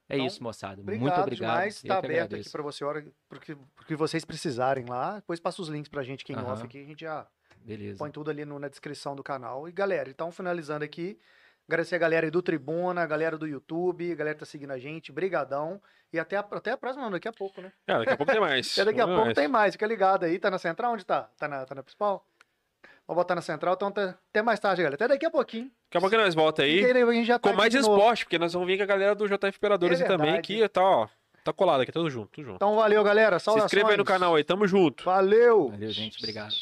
Speaker 3: É
Speaker 2: Então,
Speaker 3: isso, moçada.
Speaker 2: Obrigado
Speaker 3: Muito obrigado.
Speaker 2: Tá
Speaker 3: que
Speaker 2: aberto aqui
Speaker 3: agradeço.
Speaker 2: pra você, a hora porque, porque vocês precisarem lá. Depois passa os links pra gente aqui em
Speaker 3: Aham.
Speaker 2: off aqui, a gente já
Speaker 3: Beleza.
Speaker 2: põe tudo ali no- na descrição do canal. E galera, então finalizando aqui, agradecer a galera aí do Tribuna, a galera do YouTube, a galera que tá seguindo a gente, brigadão. E até a, até a próxima, não, daqui a pouco, né?
Speaker 1: É, daqui a pouco tem mais.
Speaker 2: Até daqui a pouco
Speaker 1: mais.
Speaker 2: tem mais, fica ligado aí. Tá na central? Onde tá? Tá na, tá na principal? Vou botar na central, então até, até mais tarde, galera. Até daqui a pouquinho.
Speaker 1: Daqui a pouco nós volta aí.
Speaker 2: Aí, a gente já tá
Speaker 1: Com mais esporte, porque nós vamos vir com a galera do JF Operadores
Speaker 2: É
Speaker 1: aí também, que tá, ó, tá colado aqui, tudo junto, tudo junto.
Speaker 2: Então valeu, galera.
Speaker 1: Se
Speaker 2: Saudações.
Speaker 1: inscreva aí no canal aí, tamo junto.
Speaker 2: Valeu!
Speaker 3: Valeu, gente. Obrigado.